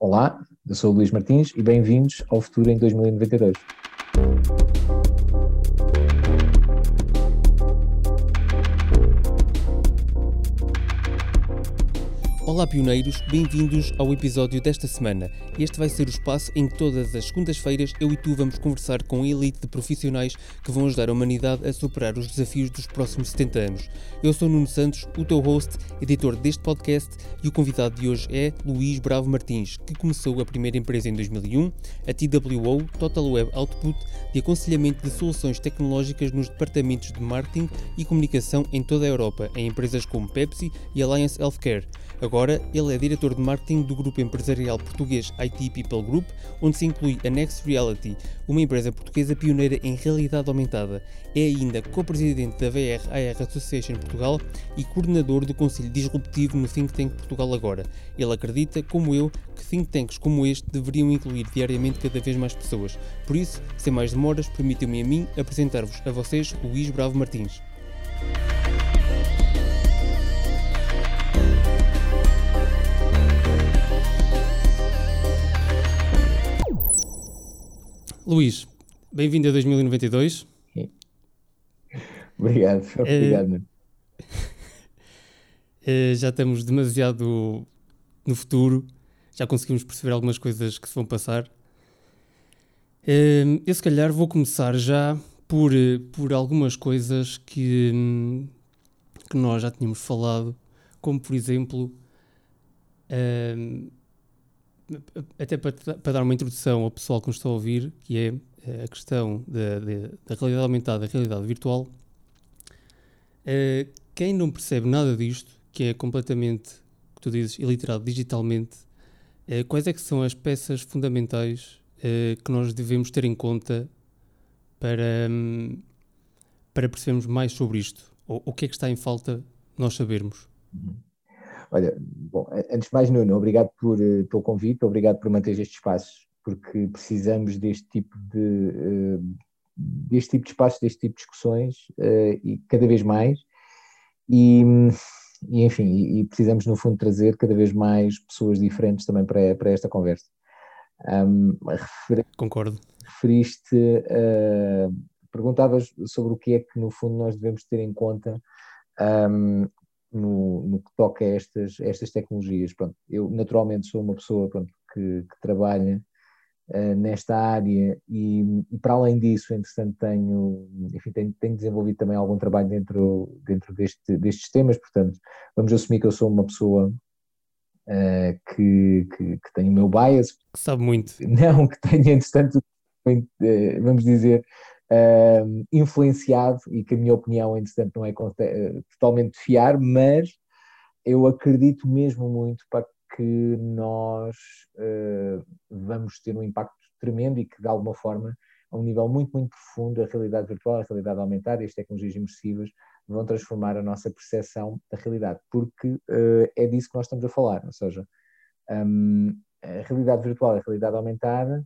Olá, eu sou o Luís Martins e bem-vindos ao Futuro em 2092. Olá, pioneiros, bem-vindos ao episódio desta semana. Este vai ser o espaço em que todas as segundas-feiras eu e tu vamos conversar com a elite de profissionais que vão ajudar a humanidade a superar os desafios dos próximos 70 anos. Eu sou Nuno Santos, o teu host, editor deste podcast, e o convidado de hoje é Luís Bravo Martins, que começou a primeira empresa em 2001, a TWO Total Web Output, de aconselhamento de soluções tecnológicas nos departamentos de marketing e comunicação em toda a Europa, em empresas como Pepsi e Alliance Healthcare. Agora, ele é diretor de marketing do grupo empresarial português IT People Group, onde se inclui a Next Reality, uma empresa portuguesa pioneira em realidade aumentada. É ainda co-presidente da VR AR Association Portugal e coordenador do Conselho Disruptivo no Think Tank Portugal Agora. Ele acredita, como eu, que think tanks como este deveriam incluir diariamente cada vez mais pessoas. Por isso, sem mais demoras, permitam-me a mim apresentar-vos a vocês Luís Bravo Martins. Luís, bem-vindo a 2092. Obrigado, obrigado. Uh, já estamos demasiado no futuro, já conseguimos perceber algumas coisas que se vão passar. Uh, eu, se calhar, vou começar já por, por algumas coisas que, que nós já tínhamos falado, como, por exemplo, uh, até para, para, dar uma introdução ao pessoal que nos está a ouvir, que é eh, a questão da, da realidade aumentada da realidade virtual, uh, quem não percebe nada disto, que é completamente, que tu dizes, iliterado digitalmente, uh, quais é que são as peças fundamentais uh, que nós devemos ter em conta para, um, para percebermos mais sobre isto? Ou o que é que está em falta nós sabermos? Uhum. Olha, bom, antes de mais, Nuno, obrigado por, uh, pelo convite, obrigado por manter este espaço, porque precisamos deste tipo de, uh, deste tipo de espaços, deste tipo de discussões, uh, e cada vez mais, e, e enfim, e, precisamos no fundo trazer cada vez mais pessoas diferentes também para, para esta conversa. Um, refer... Concordo. Referiste, perguntavas sobre o que é que no fundo nós devemos ter em conta um, no, no que toca a estas, estas tecnologias. Pronto, eu naturalmente sou uma pessoa pronto, que, que trabalha uh, nesta área e, e, para além disso, entretanto, tenho, enfim, tenho, tenho, desenvolvido também algum trabalho dentro, dentro deste, destes temas, portanto, vamos assumir que eu sou uma pessoa uh, que, que, que tem o meu bias. Que sabe muito. Não, que tenha, entretanto, eh, vamos dizer, uh, influenciado e que a minha opinião, entretanto, não é uh, totalmente de fiar, mas eu acredito mesmo muito para que nós uh, vamos ter um impacto tremendo e que, de alguma forma, a um nível muito, muito profundo, a realidade virtual, a realidade aumentada e as tecnologias imersivas vão transformar a nossa percepção da realidade, porque uh, é disso que nós estamos a falar, ou seja, um, a realidade virtual e a realidade aumentada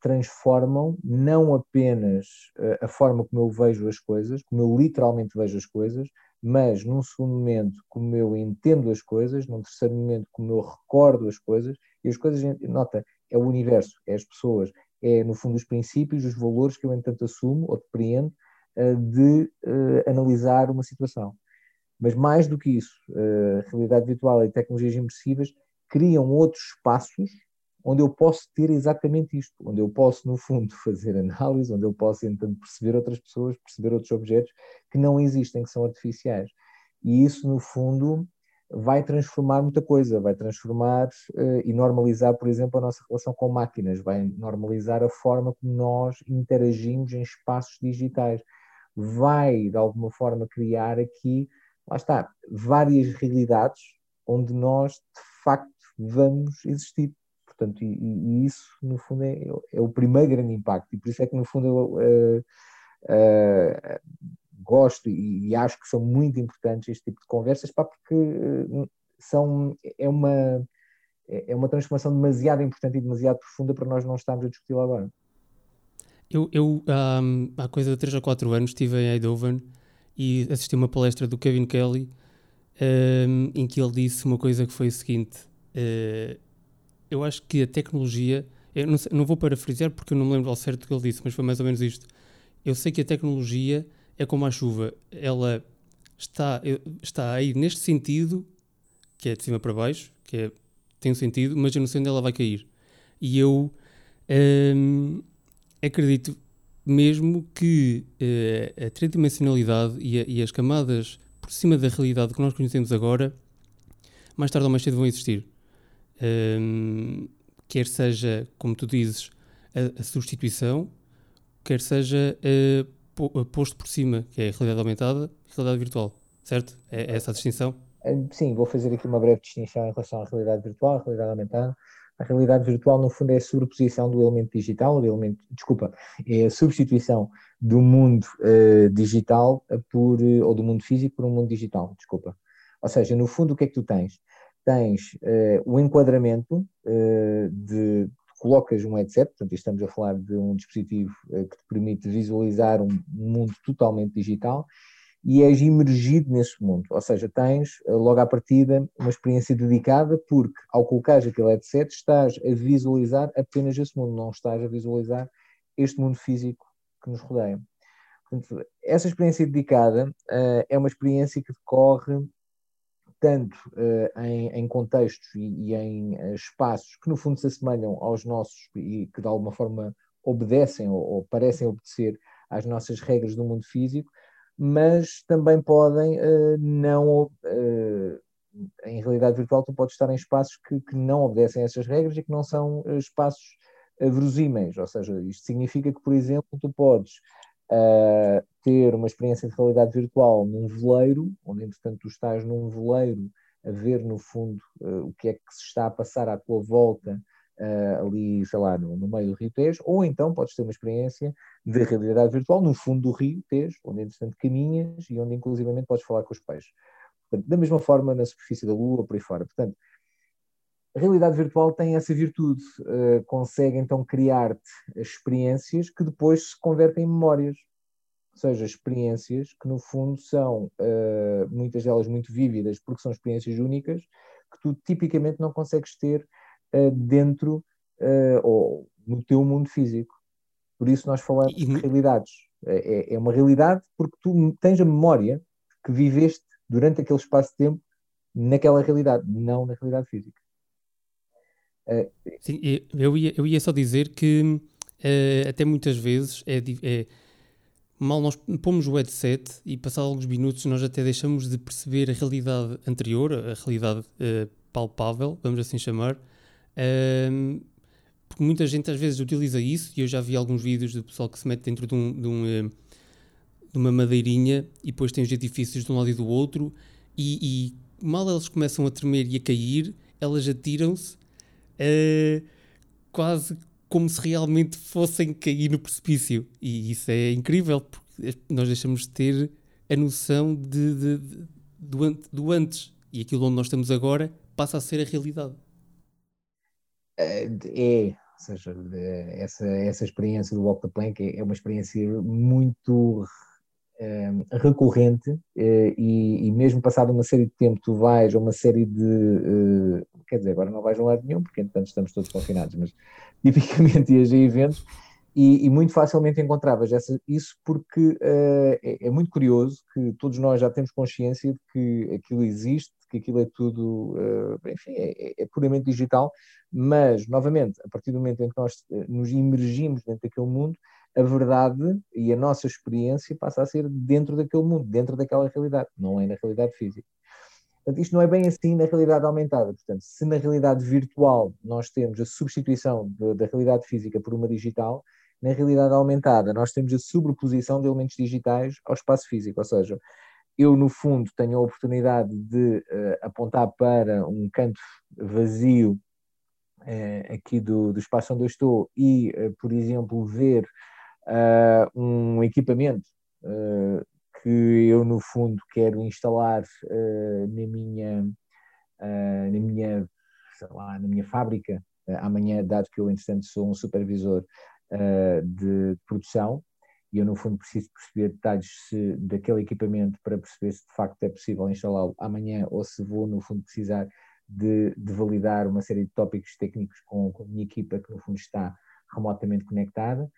transformam não apenas uh, a forma como eu vejo as coisas, como eu literalmente vejo as coisas, mas num segundo momento como eu entendo as coisas, num terceiro momento como eu recordo as coisas, e as coisas, nota, é o universo, é as pessoas, é no fundo os princípios, os valores que eu entanto assumo ou depreendo uh, de analisar uma situação. Mas mais do que isso, realidade virtual e tecnologias imersivas criam outros espaços onde eu posso ter exatamente isto, onde eu posso, no fundo, fazer análise, onde eu posso, então, perceber outras pessoas, perceber outros objetos que não existem, que são artificiais. E isso, no fundo, vai transformar muita coisa, vai transformar uh, e normalizar, por exemplo, a nossa relação com máquinas, vai normalizar a forma como nós interagimos em espaços digitais, vai, de alguma forma, criar aqui, lá está, várias realidades onde nós, de facto, vamos existir Portanto, e, e isso, no fundo, é, é, o primeiro grande impacto. E por isso é que, no fundo, eu uh, uh, gosto e, e, acho que são muito importantes este tipo de conversas, pá, porque uh, são, é, uma, é, é uma transformação demasiado importante e demasiado profunda para nós não estarmos a discuti-la agora. Eu, eu um, há coisa de 3 ou 4 anos estive em Eindhoven e assisti uma palestra do Kevin Kelly um, em que ele disse uma coisa que foi o seguinte: eu acho que a tecnologia, não, sei, não vou parafrasear porque eu não me lembro ao certo do que ele disse, mas foi mais ou menos isto. Eu sei que a tecnologia é como a chuva, ela está, está aí neste sentido, que é de cima para baixo, que é, tem um sentido, mas eu não sei onde ela vai cair. E eu hum, acredito mesmo que uh, a tridimensionalidade e, a, e, as camadas por cima da realidade que nós conhecemos agora, mais tarde ou mais cedo vão existir. Um, quer seja, como tu dizes, a, a substituição, quer seja uh, posto por cima, que é realidade aumentada realidade virtual, certo? É, é essa a distinção? Sim, vou fazer aqui uma breve distinção em relação à realidade virtual, à realidade aumentada. A realidade virtual, no fundo, é a sobreposição do elemento digital, do elemento, desculpa, é a substituição do mundo uh, digital por, ou do mundo físico por um mundo digital, desculpa. Ou seja, no fundo, o que é que tu tens? Tens uh, o enquadramento de colocas um headset, portanto, estamos a falar de um dispositivo que te permite visualizar um mundo totalmente digital e és imergido nesse mundo. Ou seja, tens logo à partida uma experiência dedicada, porque ao colocares aquele headset estás a visualizar apenas esse mundo, não estás a visualizar este mundo físico que nos rodeia. Portanto, essa experiência dedicada uh, é uma experiência que decorre tanto uh, em, em, contextos e, e em uh, espaços que no fundo se assemelham aos nossos e que de alguma forma obedecem ou, ou parecem obedecer às nossas regras do mundo físico, mas também podem uh, não. Em realidade virtual, tu podes estar em espaços que, que, não obedecem a essas regras e que não são espaços verosímeis. Ou seja, isto significa que, por exemplo, tu podes ter uma experiência de realidade virtual num veleiro, onde, entretanto, tu estás num veleiro a ver, no fundo, o que é que se está a passar à tua volta uh, ali, sei lá, no, no, meio do Rio Tejo, ou então podes ter uma experiência de realidade virtual no fundo do Rio Tejo, onde entretanto caminhas e onde inclusivamente podes falar com os peixes. Portanto, da mesma forma na superfície da Lua, por aí fora. Portanto, a realidade virtual tem essa virtude, uh, consegue então criar-te experiências que depois se convertem em memórias. Ou seja, experiências que no fundo são, uh, muitas delas muito vívidas, porque são experiências únicas, que tu tipicamente não consegues ter uh, dentro ou no teu mundo físico. Por isso nós falamos de realidades. É, é, é uma realidade porque tu tens a memória que viveste durante aquele espaço de tempo naquela realidade, não na realidade física. Sim, eu ia, eu ia só dizer que uh, até muitas vezes é, é, mal nós pomos o headset e passados alguns minutos nós até deixamos de perceber a realidade anterior, a realidade uh, palpável, vamos assim chamar, um, porque muita gente às vezes utiliza isso, e eu já vi alguns vídeos do pessoal que se mete dentro de, um, de, um, eh, de uma madeirinha e depois tem os edifícios de um lado e do outro, e, e mal elas começam a tremer e a cair, elas atiram-se uh, quase como se realmente fossem cair no precipício. E isso é incrível, porque nós deixamos de ter a noção de, de, de do, do antes. E aquilo onde nós estamos agora passa a ser a realidade. É, é, ou seja, essa, essa experiência do Walk the Plank é, é uma experiência muito recorrente é, e, e, mesmo passado uma série de tempo tu vais a uma série de uh, quer dizer, agora não vais a lado nenhum porque entretanto estamos todos confinados, mas tipicamente ias a eventos e, e, muito facilmente encontravas essa, isso porque uh, é, é, muito curioso que todos nós já temos consciência de que aquilo existe, que aquilo é tudo, uh, enfim, é, é, puramente digital, mas, novamente, a partir do momento em que nós eh, nos imergimos dentro daquele mundo, a verdade e a nossa experiência passa a ser dentro daquele mundo, dentro daquela realidade, não é na realidade física. Portanto, isto não é bem assim na realidade aumentada. Portanto, se na realidade virtual nós temos a substituição de, da realidade física por uma digital, na realidade aumentada nós temos a sobreposição de elementos digitais ao espaço físico, ou seja, eu no fundo tenho a oportunidade de uh, apontar para um canto vazio uh, aqui do, do espaço onde eu estou e, uh, por exemplo, ver um equipamento que eu no fundo quero instalar na minha na minha lá, na minha fábrica amanhã, dado que eu entretanto sou um supervisor de produção e eu no fundo preciso perceber detalhes se, daquele equipamento para perceber se de facto é possível instalá-lo amanhã ou se vou no fundo precisar de, de, validar uma série de tópicos técnicos com, com a minha equipa, que no fundo está remotamente conectada.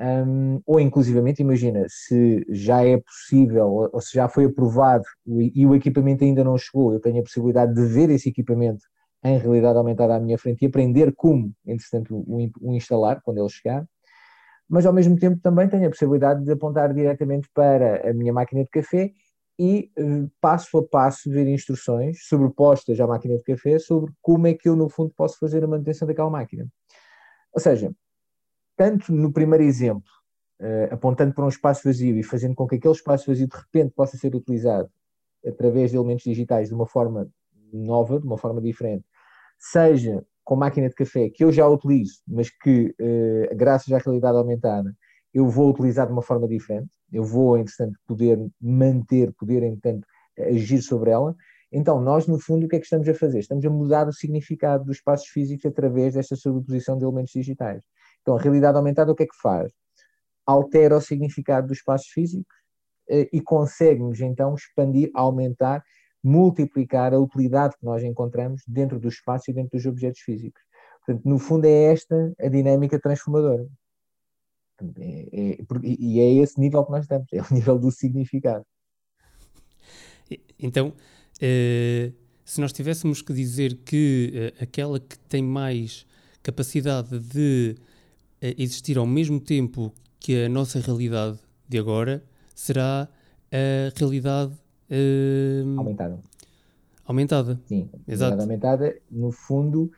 Um, ou inclusivamente, imagina, se já é possível, ou, ou se já foi aprovado e o equipamento ainda não chegou, eu tenho a possibilidade de ver esse equipamento em realidade aumentada à minha frente e aprender como, entretanto, o, o instalar quando ele chegar, mas ao mesmo tempo também tenho a possibilidade de apontar diretamente para a minha máquina de café e eh, passo a passo ver instruções sobrepostas à máquina de café sobre como é que eu, no fundo, posso fazer a manutenção daquela máquina. Ou seja, tanto no primeiro exemplo, uh, apontando para um espaço vazio e fazendo com que aquele espaço vazio de repente possa ser utilizado através de elementos digitais de uma forma nova, de uma forma diferente, seja com máquina de café que eu já utilizo, mas que, uh, graças à realidade aumentada, eu vou utilizar de uma forma diferente, eu vou, entretanto, poder manter, poder, entretanto, agir sobre ela. Então, nós, no fundo, o que é que estamos a fazer? Estamos a mudar o significado dos espaços físicos através desta sobreposição de elementos digitais. Então, a realidade aumentada o que é que faz? Altera o significado dos espaços físicos eh, e consegue-nos, então, expandir, aumentar, multiplicar a utilidade que nós encontramos dentro do espaço e dentro dos objetos físicos. Portanto, no fundo, é esta a dinâmica transformadora. É, é, e é esse nível que nós estamos, é o nível do significado. Então, eh, se nós tivéssemos que dizer que eh, aquela que tem mais capacidade de existir ao mesmo tempo que a nossa realidade de agora será a realidade aumentada. Aumentada. Sim, Exato. aumentada, no fundo,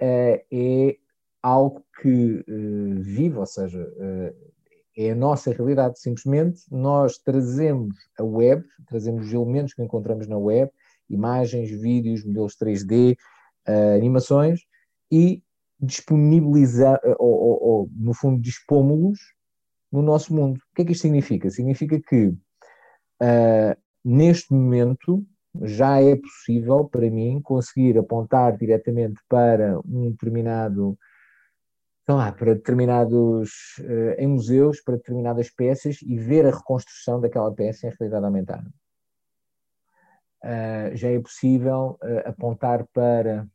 é algo que uh, vive, ou seja, uh, é a nossa realidade. Simplesmente nós trazemos a web, trazemos os elementos que encontramos na web, imagens, vídeos, modelos 3D, uh, eh, animações, e disponibilizar, ou, ou, ou, no fundo, dispomos-los no nosso mundo. O que é que isto significa? Significa que neste momento já é possível para mim conseguir apontar diretamente para um determinado estão lá para determinados, uh, em museus, para determinadas peças e ver a reconstrução daquela peça em realidade aumentada. Uh, já é possível uh, apontar para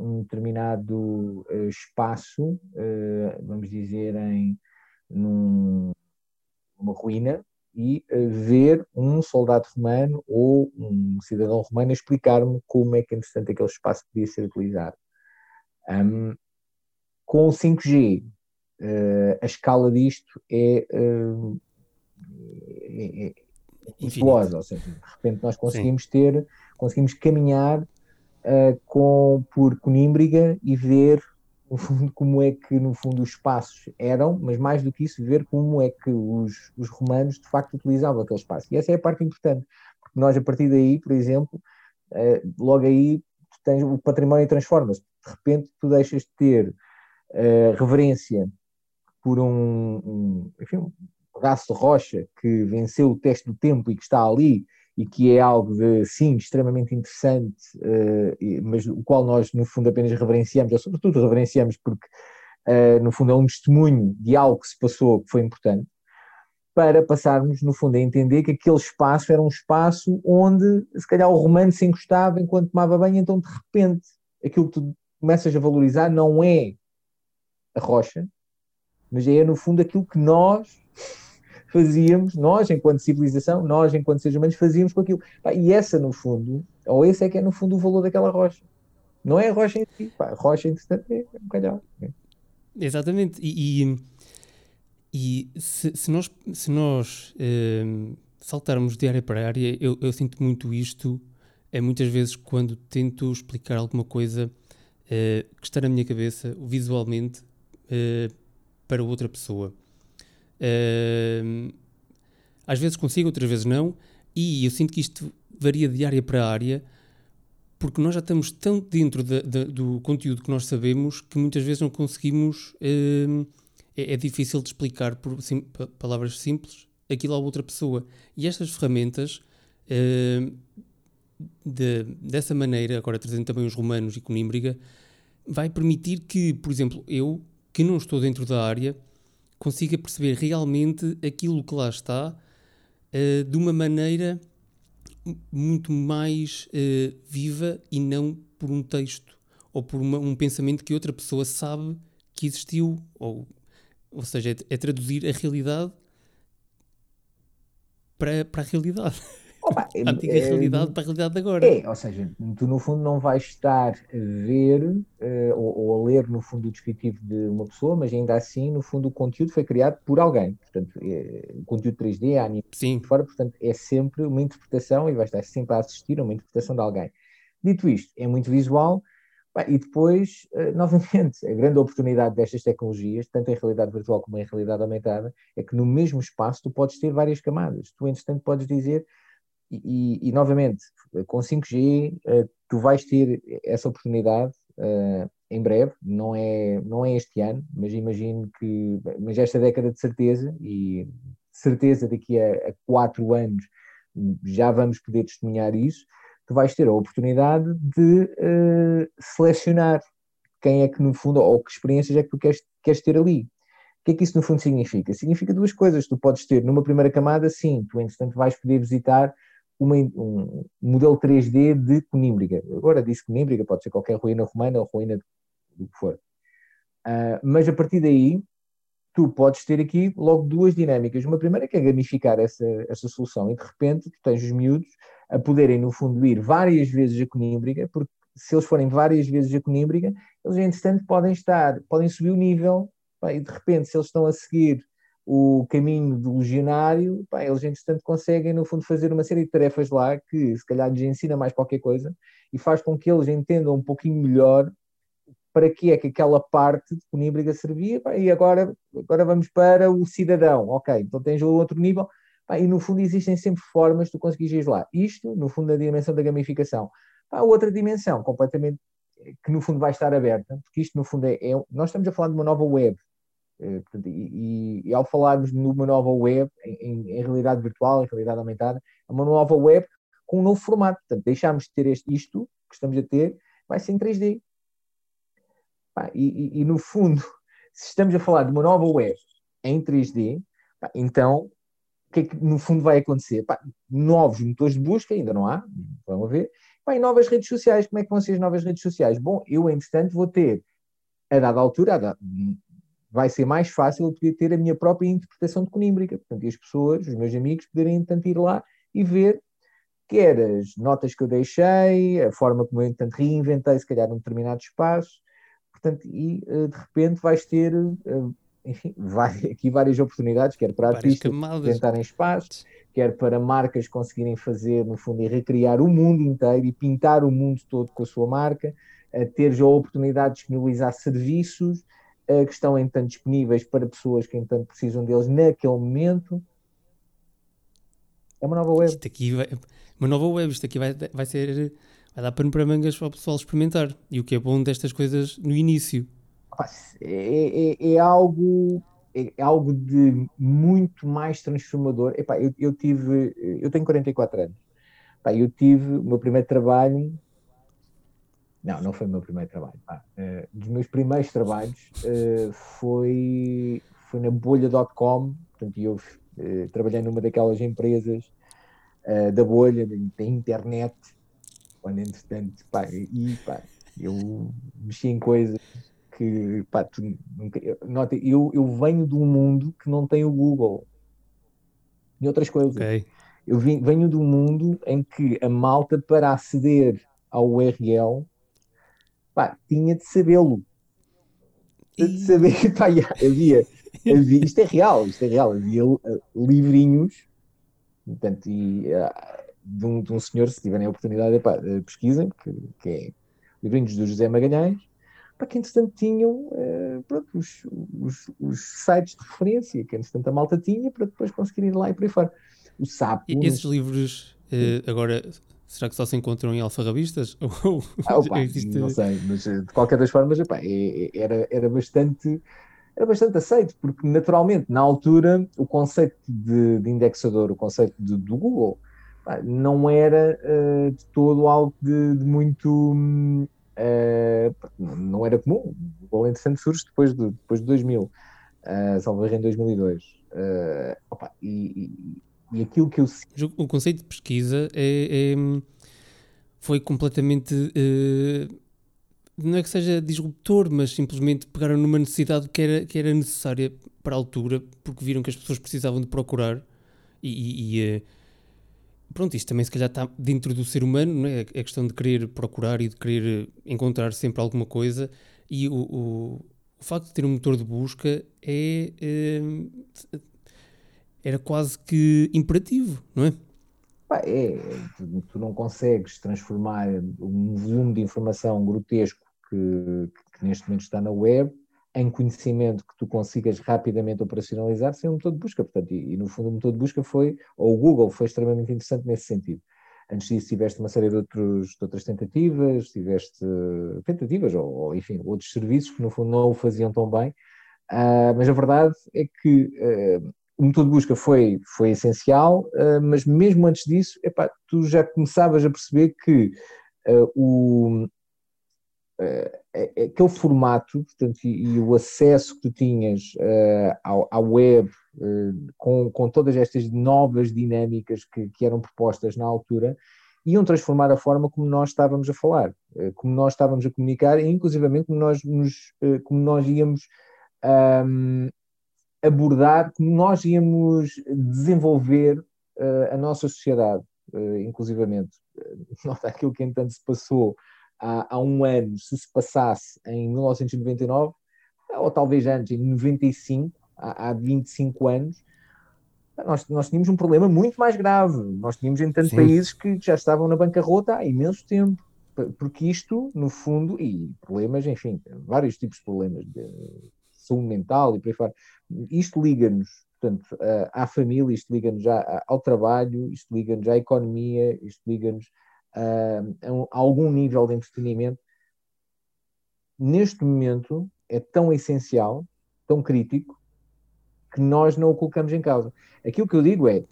um determinado espaço, vamos dizer, em num, numa ruína, e ver um soldado romano ou um cidadão romano explicar-me como é que, entretanto, aquele espaço podia ser utilizado. Um, com o 5G, uh, eh, a escala disto é, uh, é, é ou seja, de repente nós conseguimos Sim. ter, conseguimos caminhar uh, com, por Conímbriga e ver no fundo como é que no fundo os espaços eram, mas mais do que isso ver como é que os, os romanos de facto utilizavam aquele espaço. E essa é a parte importante, porque nós a partir daí, por exemplo, logo aí tens o património transforma-se. De repente tu deixas de ter reverência por um, um, enfim, um pedaço de rocha que venceu o teste do tempo e que está ali e que é algo de, sim, extremamente interessante, uh, mas o qual nós, no fundo, apenas reverenciamos, ou sobretudo reverenciamos porque, uh, no fundo, é um testemunho de algo que se passou que foi importante, para passarmos, no fundo, a entender que aquele espaço era um espaço onde, se calhar, o romano se encostava enquanto tomava banho, então, de repente, aquilo que tu começas a valorizar não é a rocha, mas é no fundo aquilo que nós fazíamos, nós enquanto civilização, nós enquanto seres humanos fazíamos com aquilo. E essa no fundo, ou esse é que é no fundo o valor daquela rocha. Não é a rocha em si, pá, a rocha entretanto é um calhau. Exatamente, e, e, e se, se, nós, se nós ehm, saltarmos de área para área, eu, eu sinto muito isto, é muitas vezes quando tento explicar alguma coisa uh, que está na minha cabeça visualmente uh, para outra pessoa. Uh, às vezes consigo, outras vezes não, e eu sinto que isto varia de área para área, porque nós já estamos tão dentro de, de, do conteúdo que nós sabemos que muitas vezes não conseguimos. Uh, é, é, difícil de explicar por sim, palavras simples aquilo a outra pessoa. E estas ferramentas, uh, de, dessa maneira, agora trazendo também os romanos e Conímbriga, vai permitir que, por exemplo, eu que não estou dentro da área consiga perceber realmente aquilo que lá está uh, de uma maneira muito mais uh, viva e não por um texto ou por uma, um pensamento que outra pessoa sabe que existiu, ou, ou seja, é, é traduzir a realidade para, para a realidade. Opa, a antiga é, realidade para a realidade de agora. É, ou seja, tu no fundo não vais estar a ver uh, ou, ou, a ler no fundo o descritivo de uma pessoa, mas ainda assim, no fundo, o conteúdo foi criado por alguém. Portanto, é, o conteúdo 3D, a anime Sim. fora, portanto, é sempre uma interpretação e vais estar sempre a assistir a uma interpretação de alguém. Dito isto, é muito visual, e depois, uh, novamente, a grande oportunidade destas tecnologias, tanto em realidade virtual como em realidade aumentada, é que no mesmo espaço tu podes ter várias camadas. Tu, entretanto, podes dizer e, e, novamente, com 5G, uh, eh, tu vais ter essa oportunidade uh, em breve, não é, não é este ano, mas imagino que, mas esta década de certeza, e de certeza daqui a, a quatro anos já vamos poder testemunhar isso, tu vais ter a oportunidade de uh, selecionar quem é que no fundo, ou que experiências é que tu queres, queres ter ali. O que é que isso no fundo significa? Significa duas coisas. Tu podes ter numa primeira camada, sim, tu entretanto vais poder visitar uma, um modelo 3D de Conímbriga. Agora disse Conímbriga, pode ser qualquer ruína romana ou ruína do que for. Uh, mas a partir daí, tu podes ter aqui logo duas dinâmicas. Uma primeira que é gamificar essa, essa solução e de repente tu tens os miúdos a poderem, no fundo, ir várias vezes a Conímbriga, porque se eles forem várias vezes a Conímbriga, eles, entretanto, podem estar, podem subir o nível, e de repente, se eles estão a seguir o caminho do legionário, pá, eles entretanto conseguem no fundo fazer uma série de tarefas lá que se calhar lhes ensina mais qualquer coisa e faz com que eles entendam um pouquinho melhor para que é que aquela parte de Coníbriga servia pá, e agora, agora vamos para o cidadão, ok, então tens o outro nível pá, e no fundo existem sempre formas de tu ir lá. Isto, no fundo, na dimensão da gamificação. Pá, outra dimensão completamente que no fundo vai estar aberta, porque isto no fundo é, é nós estamos a falar de uma nova web, eh, portanto, e, e, ao falarmos numa nova web, em, em, realidade virtual, em realidade aumentada, é uma nova web com um novo formato. Portanto, deixámos de ter este, isto que estamos a ter, vai ser em 3D. Pá, e, e, no fundo, se estamos a falar de uma nova web em 3D, pá, então o que é que no fundo vai acontecer? Novos motores de busca, ainda não há, vamos ver. E novas redes sociais, como é que vão ser as novas redes sociais? Bom, eu, entretanto, vou ter, a dada altura, a dada, vai ser mais fácil eu poder ter a minha própria interpretação de Conímbrica. Portanto, e as pessoas, os meus amigos, poderem tanto ir lá e ver quer as notas que eu deixei, a forma como eu entanto reinventei, se calhar, um determinado espaço. Portanto, e eh, de repente vais ter, eh, enfim, vai, aqui várias oportunidades, quer para artistas tentarem espaços, quer para marcas conseguirem fazer, no fundo, e recriar o mundo inteiro e pintar o mundo todo com a sua marca, a ter já a oportunidade de disponibilizar serviços, que estão então disponíveis para pessoas que então precisam deles naquele momento. É uma nova web. Isto aqui vai, uma nova web, isto aqui vai, vai ser vai dar pano para mangas para o pessoal experimentar. E o que é bom destas coisas no início. É, é, é algo é, é algo de muito mais transformador. Epá, eu, eu tive, eu tenho 44 anos. Epá, eu tive o meu primeiro trabalho não, não foi o meu primeiro trabalho. Ah, uh, dos meus primeiros trabalhos uh, foi, foi na bolha.com, portanto, eu uh, trabalhei numa daquelas empresas da bolha, da internet, quando entretanto, pá, e pá, eu mexi em coisas que, pá, tu, nunca, nota, eu, eu venho de um mundo que não tem o Google e outras coisas. Okay. Eu venho de um mundo em que a malta para aceder ao URL pá, tinha de sabê-lo. De saber, pá, havia, havia, isto é real, isto é real, havia uh, livrinhos, portanto, e, uh, de, um, de um senhor, se tiverem a oportunidade, pá, uh, pesquisem, que, que é livrinhos do José Magalhães, para que entretanto tinham uh, pronto, os, os, os, sites de referência, que entretanto a malta tinha, para depois conseguirem ir lá e por aí fora. O sapo. E esses livros, uh, agora Será que só se encontram em alfarrabistas? ah, opa, existe... Não sei, mas eh, de qualquer das formas opa, é, é, era, era bastante era bastante aceito, porque naturalmente, na altura, o conceito de, de indexador, o conceito de, do Google, não era uh, de todo algo de, de muito. Uh, não era comum. O Google, entretanto, surge depois de, depois de 2000, uh, salvo em 2002. Uh, opa, e, e, aquilo que eu. O conceito de pesquisa é, é foi completamente. Uh, não é que seja disruptor, mas simplesmente pegaram numa necessidade que era, que era necessária para a altura, porque viram que as pessoas precisavam de procurar e, e, e uh, pronto, isto também se calhar está dentro do ser humano, não é? A questão de querer procurar e de querer encontrar sempre alguma coisa e o, o, o facto de ter um motor de busca é, é era quase que imperativo, não é? É, tu, não consegues transformar um volume de informação grotesco que, que, neste momento está na web em conhecimento que tu consigas rapidamente operacionalizar sem um motor de busca. Portanto, e, e, no fundo o motor de busca foi, ou o Google foi extremamente interessante nesse sentido. Antes disso tiveste uma série de, outros, de outras tentativas, tiveste tentativas, ou, ou, enfim, outros serviços que no fundo não o faziam tão bem, uh, mas a verdade é que uh, o motor de busca foi, foi essencial, uh, mas mesmo antes disso, epá, tu já começavas a perceber que o, uh, aquele formato portanto, e, e, o acesso que tu tinhas uh, à web uh, com, com todas estas novas dinâmicas que, que, eram propostas na altura iam transformar a forma como nós estávamos a falar, como nós estávamos a comunicar e inclusivamente como nós, nos, como nós íamos um, abordar, como nós íamos desenvolver a nossa sociedade, inclusivamente. Nota aquilo que entanto se passou há, há um ano, se se passasse em 1999, ou talvez antes, em 95, há, há 25 anos, nós, nós tínhamos um problema muito mais grave. Nós tínhamos, em tantos países que já estavam na bancarrota há imenso tempo. Porque isto, no fundo, e problemas, enfim, vários tipos de problemas de saúde mental e por aí fora, isto liga-nos, portanto, à família, isto liga-nos ao trabalho, isto liga-nos à economia, isto liga-nos uh, a algum nível de entretenimento, neste momento é tão essencial, tão crítico, que nós não o colocamos em causa. Aquilo que eu digo é,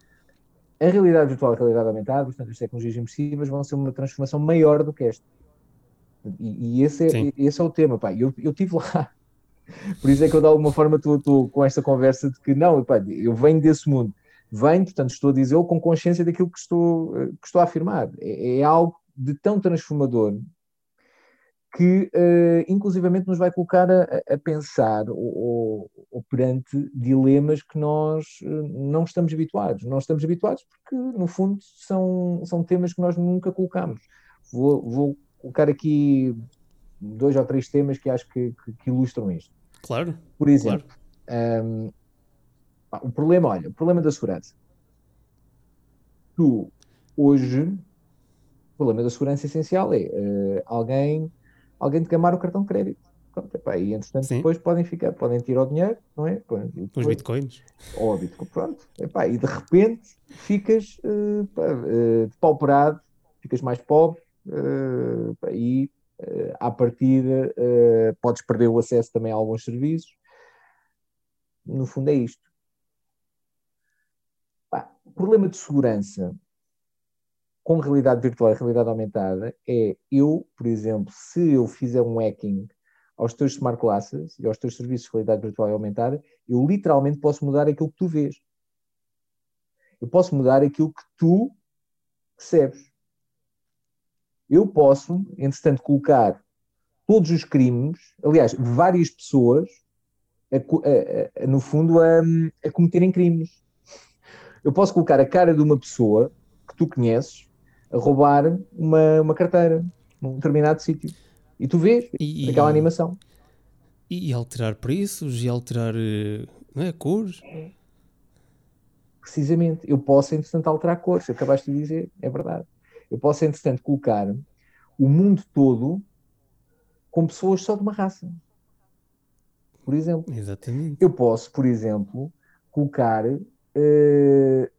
a realidade virtual e a realidade aumentada, portanto, as tecnologias imersivas vão ser uma transformação maior do que esta. E, e esse, é, esse é o tema, pá. Eu, eu estive lá. Por isso é que eu, de alguma forma, estou com esta conversa de que, não, pá, eu venho desse mundo vem, portanto, estou a dizer com consciência daquilo que estou, que estou a afirmar. É, é algo de tão transformador que, uh, inclusivamente, nos vai colocar a, a pensar ou, ou, perante dilemas que nós uh, não estamos habituados. Não estamos habituados porque, no fundo, são, são temas que nós nunca colocamos. Vou, vou colocar aqui dois ou três temas que acho que, que, que ilustram isto. Claro. Por exemplo, claro. Um, o problema, olha, o problema da segurança. Tu, hoje, o problema da segurança essencial é uh, alguém, alguém te gamar o cartão de crédito. Pronto, epá, e entretanto Sim. depois podem ficar, podem tirar o dinheiro, não é? Depois, Os bitcoins. Ou bitcoin, pronto. Epá, e de repente ficas uh, uh, depauperado, ficas mais pobre uh, epá, e à partida uh, podes perder o acesso também a alguns serviços. No fundo é isto problema de segurança com realidade virtual e realidade aumentada é eu, por exemplo, se eu fizer um hacking aos teus smart glasses e aos teus serviços de realidade virtual e aumentada, eu literalmente posso mudar aquilo que tu vês. Eu posso mudar aquilo que tu percebes. Eu posso, entretanto, colocar todos os crimes, aliás, várias pessoas, a, a, a, no fundo, a cometerem crimes eu posso colocar a cara de uma pessoa que tu conheces a roubar uma, uma carteira num determinado sítio. E tu vês e, aquela animação. E, e alterar preços e alterar eh, não é, cores. Precisamente. Eu posso, entretanto, alterar cores. Acabaste de dizer, é verdade. Eu posso, entretanto, colocar o mundo todo com pessoas só de uma raça. Por exemplo. Exatamente. Eu posso, por exemplo, colocar Uh,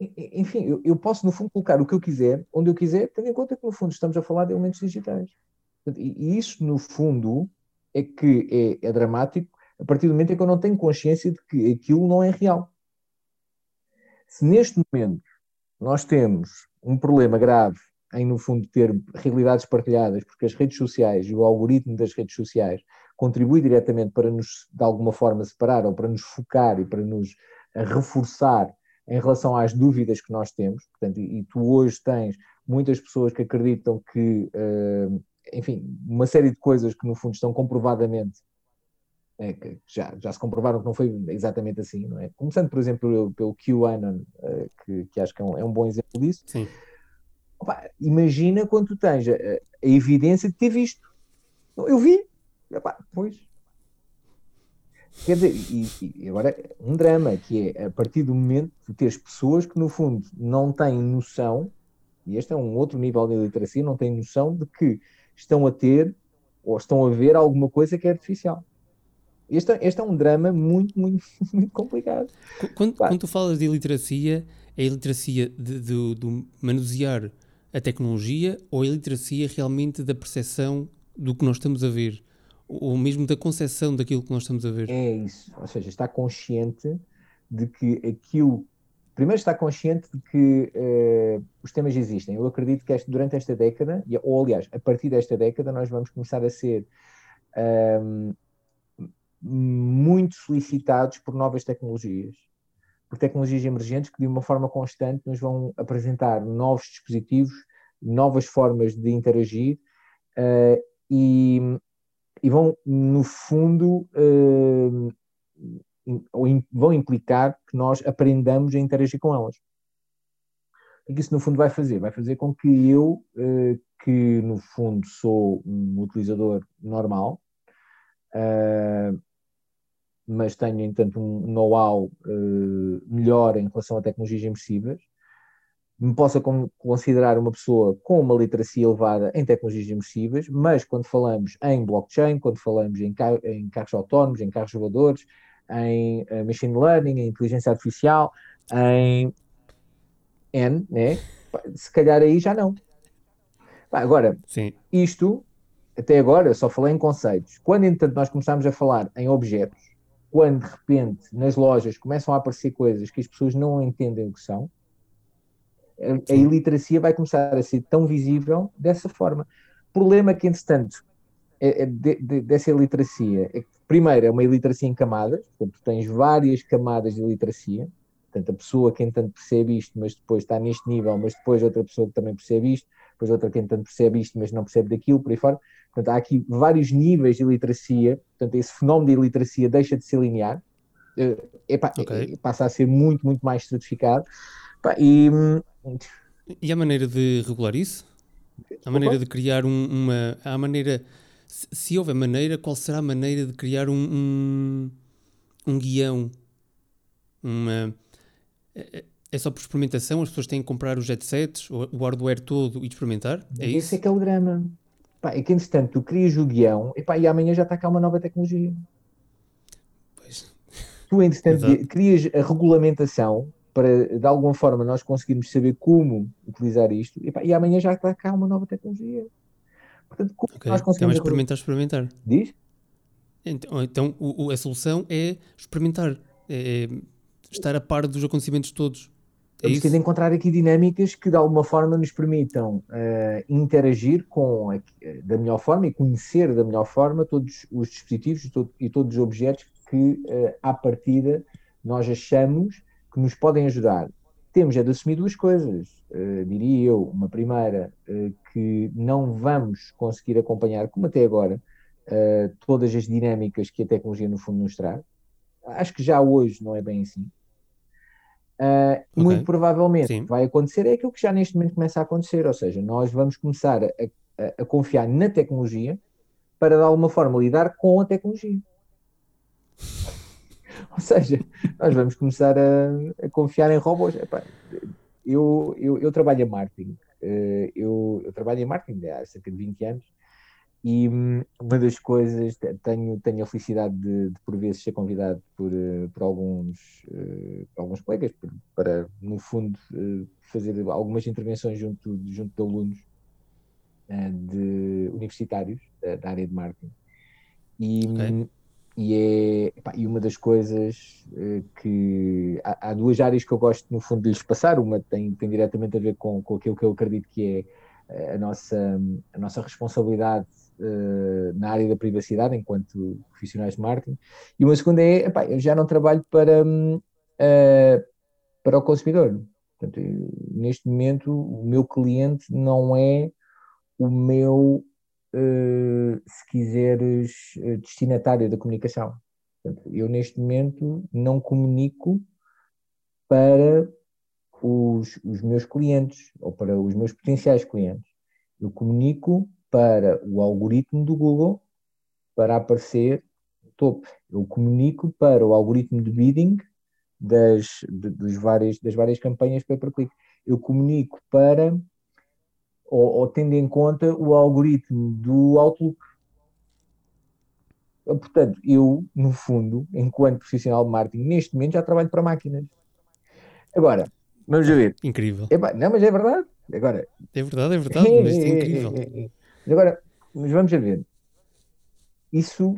enfim, eu, eu, posso, no fundo, colocar o que eu quiser, onde eu quiser, tendo em conta que, no fundo, estamos a falar de elementos digitais. E, isso, no fundo, é que é, é, dramático a partir do momento em que eu não tenho consciência de que aquilo não é real. Se neste momento nós temos um problema grave em, no fundo, ter realidades partilhadas, porque as redes sociais e o algoritmo das redes sociais contribui diretamente para nos, de alguma forma, separar ou para nos focar e para nos reforçar em relação às dúvidas que nós temos. Portanto, e, tu hoje tens muitas pessoas que acreditam que, uh, enfim, uma série de coisas que no fundo estão comprovadamente é, que já, já se comprovaram que não foi exatamente assim, não é? Começando, por exemplo, pelo, pelo QAnon, uh, que, que acho que é um, é um bom exemplo disso. Sim. Opa, imagina quando tu tens a, a, evidência de ter visto. Eu vi. Opa, pois. Quer dizer, e, e, agora um drama, que é a partir do momento de teres pessoas que no fundo não têm noção, e este é um outro nível de literacia, não têm noção de que estão a ter ou estão a ver alguma coisa que é artificial. Este, este é um drama muito, muito, muito complicado. Quando, quando tu falas de iliteracia, é a iliteracia de, manusear a tecnologia ou a iliteracia realmente da percepção do que nós estamos a ver? Ou mesmo da concepção daquilo que nós estamos a ver? É isso. Ou seja, está consciente de que aquilo. Primeiro, está consciente de que uh, os temas existem. Eu acredito que este, durante esta década, ou aliás, a partir desta década, nós vamos começar a ser. Um, muito solicitados por novas tecnologias, por tecnologias emergentes que de uma forma constante nos vão apresentar novos dispositivos, novas formas de interagir uh, e, e, vão, no fundo, uh, in, vão implicar que nós aprendamos a interagir com elas. O que isso, no fundo, vai fazer? Vai fazer com que eu, uh, que no fundo sou um utilizador normal, Uh, mas tenho, entanto, um know-how uh, melhor em relação a tecnologias imersivas, me possa considerar uma pessoa com uma literacia elevada em tecnologias imersivas, mas quando falamos em blockchain, quando falamos em, car em carros autónomos, em carros voadores, em uh, machine learning, em inteligência artificial, em N, né? se calhar aí já não. Agora, Sim. isto, até agora, só falei em conceitos. Quando, entanto, nós começamos a falar em objetos, quando de repente nas lojas começam a aparecer coisas que as pessoas não entendem o que são, a, a iliteracia vai começar a ser tão visível dessa forma. O problema que, entretanto, é, é de, de, dessa iliteracia é que, primeiro, é uma iliteracia em camadas, portanto, tens várias camadas de iliteracia, portanto, a pessoa que, entanto, percebe isto, mas depois está neste nível, mas depois outra pessoa que também percebe isto, depois outra que, entanto, percebe isto, mas não percebe daquilo, por aí fora. Portanto, há aqui vários níveis de iliteracia, portanto, esse fenómeno de iliteracia deixa de ser linear, uh, okay. passa a ser muito, muito mais estratificado. e, e a maneira de regular isso? A maneira de criar um, uma. A maneira. Se, se houver maneira, qual será a maneira de criar um, um, um guião? Uma. É, só por experimentação? As pessoas têm que comprar os headsets, o hardware todo e experimentar? É Esse isso? é que é o drama. Pá, é que, entretanto, tu crias o guião e, pá, e amanhã já está cá uma nova tecnologia. Pois. Tu, entretanto, crias a regulamentação para, de alguma forma, nós conseguirmos saber como utilizar isto e, pá, e amanhã já está cá uma nova tecnologia. Portanto, como okay. nós é conseguimos... Então, experimentar, experimentar. Diz? Então, então o, o, a solução é experimentar, é, é estar a par dos acontecimentos todos. É Temos de encontrar aqui dinâmicas que de alguma forma nos permitam uh, interagir com a, da melhor forma e conhecer da melhor forma todos os dispositivos todo, e todos os objetos que uh, à partida nós achamos que nos podem ajudar. Temos é de assumir duas coisas, uh, diria eu. Uma primeira, que não vamos conseguir acompanhar, como até agora, todas as dinâmicas que a tecnologia no fundo nos traz. Acho que já hoje não é bem assim Uh, okay. Muito provavelmente Sim. vai acontecer é aquilo que já neste momento começa a acontecer, ou seja, nós vamos começar a, a, a confiar na tecnologia para de alguma forma lidar com a tecnologia. ou seja, nós vamos começar a, a confiar em robôs. Epá, eu, eu, eu, trabalho em marketing, uh, eu, eu, trabalho em marketing há cerca de 20 anos e hum, uma das coisas, tenho, tenho a felicidade de, de por vezes ser convidado por, eh, por alguns, uh, alguns colegas por, para, no fundo, uh, fazer algumas intervenções junto, junto de alunos de universitários da, da, área de marketing. E, okay. e, é, epá, e uma das coisas que. Há, há, duas áreas que eu gosto, no fundo, de lhes passar. Uma tem, tem diretamente a ver com, com aquilo que eu acredito que é a nossa, a nossa responsabilidade uh, na área da privacidade, enquanto profissionais de marketing. E uma segunda é, epá, eu já não trabalho para, uh, para o consumidor. Portanto, neste momento, o meu cliente não é o meu, uh, se quiseres, destinatário da comunicação. Portanto, eu, neste momento, não comunico para os, os meus clientes ou para os meus potenciais clientes. Eu comunico para o algoritmo do Google para aparecer topo. Eu comunico para o algoritmo de bidding das, de, dos várias, das várias campanhas pay per click. Eu comunico para, ou, ou tendo em conta, o algoritmo do Outlook. Portanto, eu, no fundo, enquanto profissional de marketing, neste momento já trabalho para máquinas. Agora, vamos ver. Incrível. É, não, mas é verdade. Agora, é verdade, é verdade, é, mas é, é incrível. É, é, agora, mas vamos ver. Isso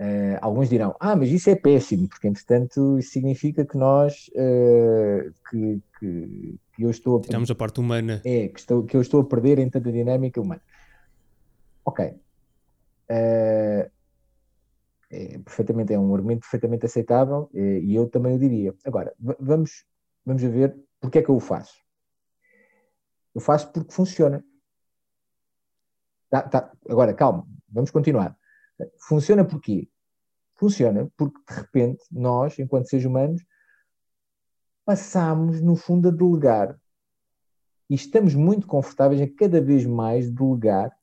Uh, alguns dirão, ah, mas isso é péssimo, porque entretanto isso significa que nós, uh, que, que, que, eu estou a Tiramos a parte humana. É, que, estou, que eu estou a perder em tanta dinâmica humana. Ok. Uh, é, perfeitamente, é um argumento perfeitamente aceitável e eu também o diria. Agora, vamos, vamos ver porque é que eu o faço. Eu faço porque funciona. Tá, tá. Agora, calma, vamos continuar. Funciona porquê? Funciona porque, de repente, nós, enquanto seres humanos, passamos, no fundo, a delegar. E estamos muito confortáveis a cada vez mais delegar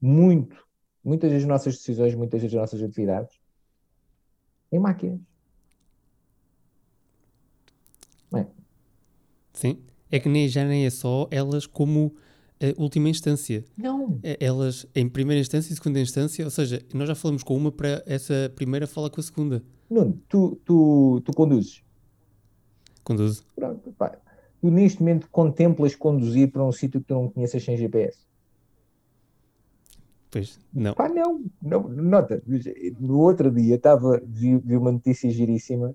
muito, muitas das nossas decisões, muitas das nossas atividades em máquinas. Bem. Sim, é que nem, já nem é só elas como última instância. Não. É, elas, em primeira instância e segunda instância, ou seja, nós já falamos com uma para essa primeira fala com a segunda. Nuno, tu, tu, tu conduzes? Conduzo. Pronto, pá. Tu neste momento contemplas conduzir para um sítio que tu não conheces sem GPS? Pois, não. Pá, não. não nota, no outro dia estava, vi, vi uma notícia giríssima,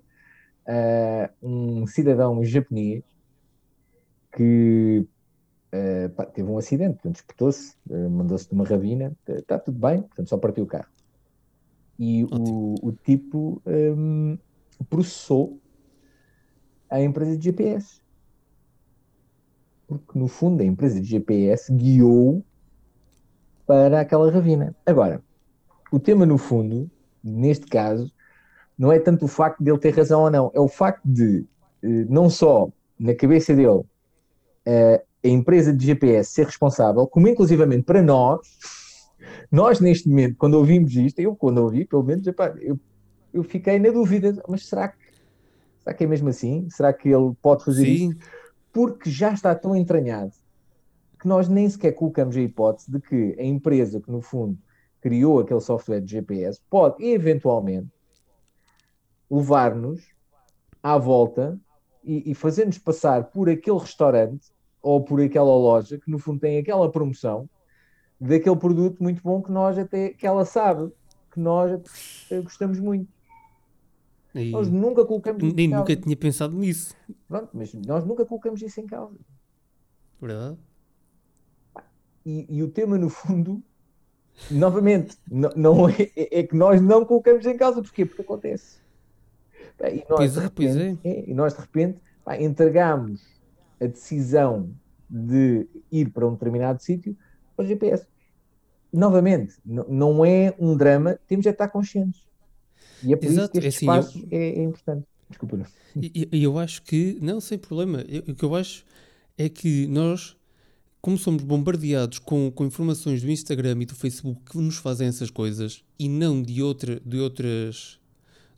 uh, um cidadão japonês que uh, pá, teve um acidente, portanto, espetou-se, uh, mandou-se de uma ravina, está tudo bem, portanto, só partiu o carro. E o, o, tipo um, processou a empresa de GPS. Porque, no fundo, a empresa de GPS guiou para aquela ravina. Agora, o tema, no fundo, neste caso, não é tanto o facto de ele ter razão ou não, é o facto de, eh, não só na cabeça dele, a empresa de GPS ser responsável, como inclusivamente para nós, nós neste momento, quando ouvimos isto, eu quando ouvi, pelo menos, epá, eu, eu fiquei na dúvida, mas será que, será que é mesmo assim? Será que ele pode fazer Sim. isso? Porque já está tão entranhado que nós nem sequer colocamos a hipótese de que a empresa que, no fundo, criou aquele software de GPS pode, eventualmente, levar-nos à volta e, e fazer-nos passar por aquele restaurante ou por aquela loja que no fundo tem aquela promoção daquele produto muito bom que nós até que ela sabe que nós gostamos muito. E... Nós nunca colocamos Nem nunca tinha pensado nisso. Pronto, mas nós nunca colocamos isso em causa. Verdade. E, e o tema, no fundo, novamente, não, não é, é, que nós não colocamos em causa. Porquê? Porque acontece. E nós, pois é, pois é. é. E nós, de repente, pá, entregamos a decisão de ir para um determinado sítio para o GPS. Novamente, não é um drama, temos de estar conscientes. E é por Exato. isso que este é assim, espaço eu... é, é, importante. Desculpa. E, eu acho que, não, sem problema, eu, o que eu acho é que nós, como somos bombardeados com, com informações do Instagram e do Facebook que nos fazem essas coisas e não de, outra, de, outras,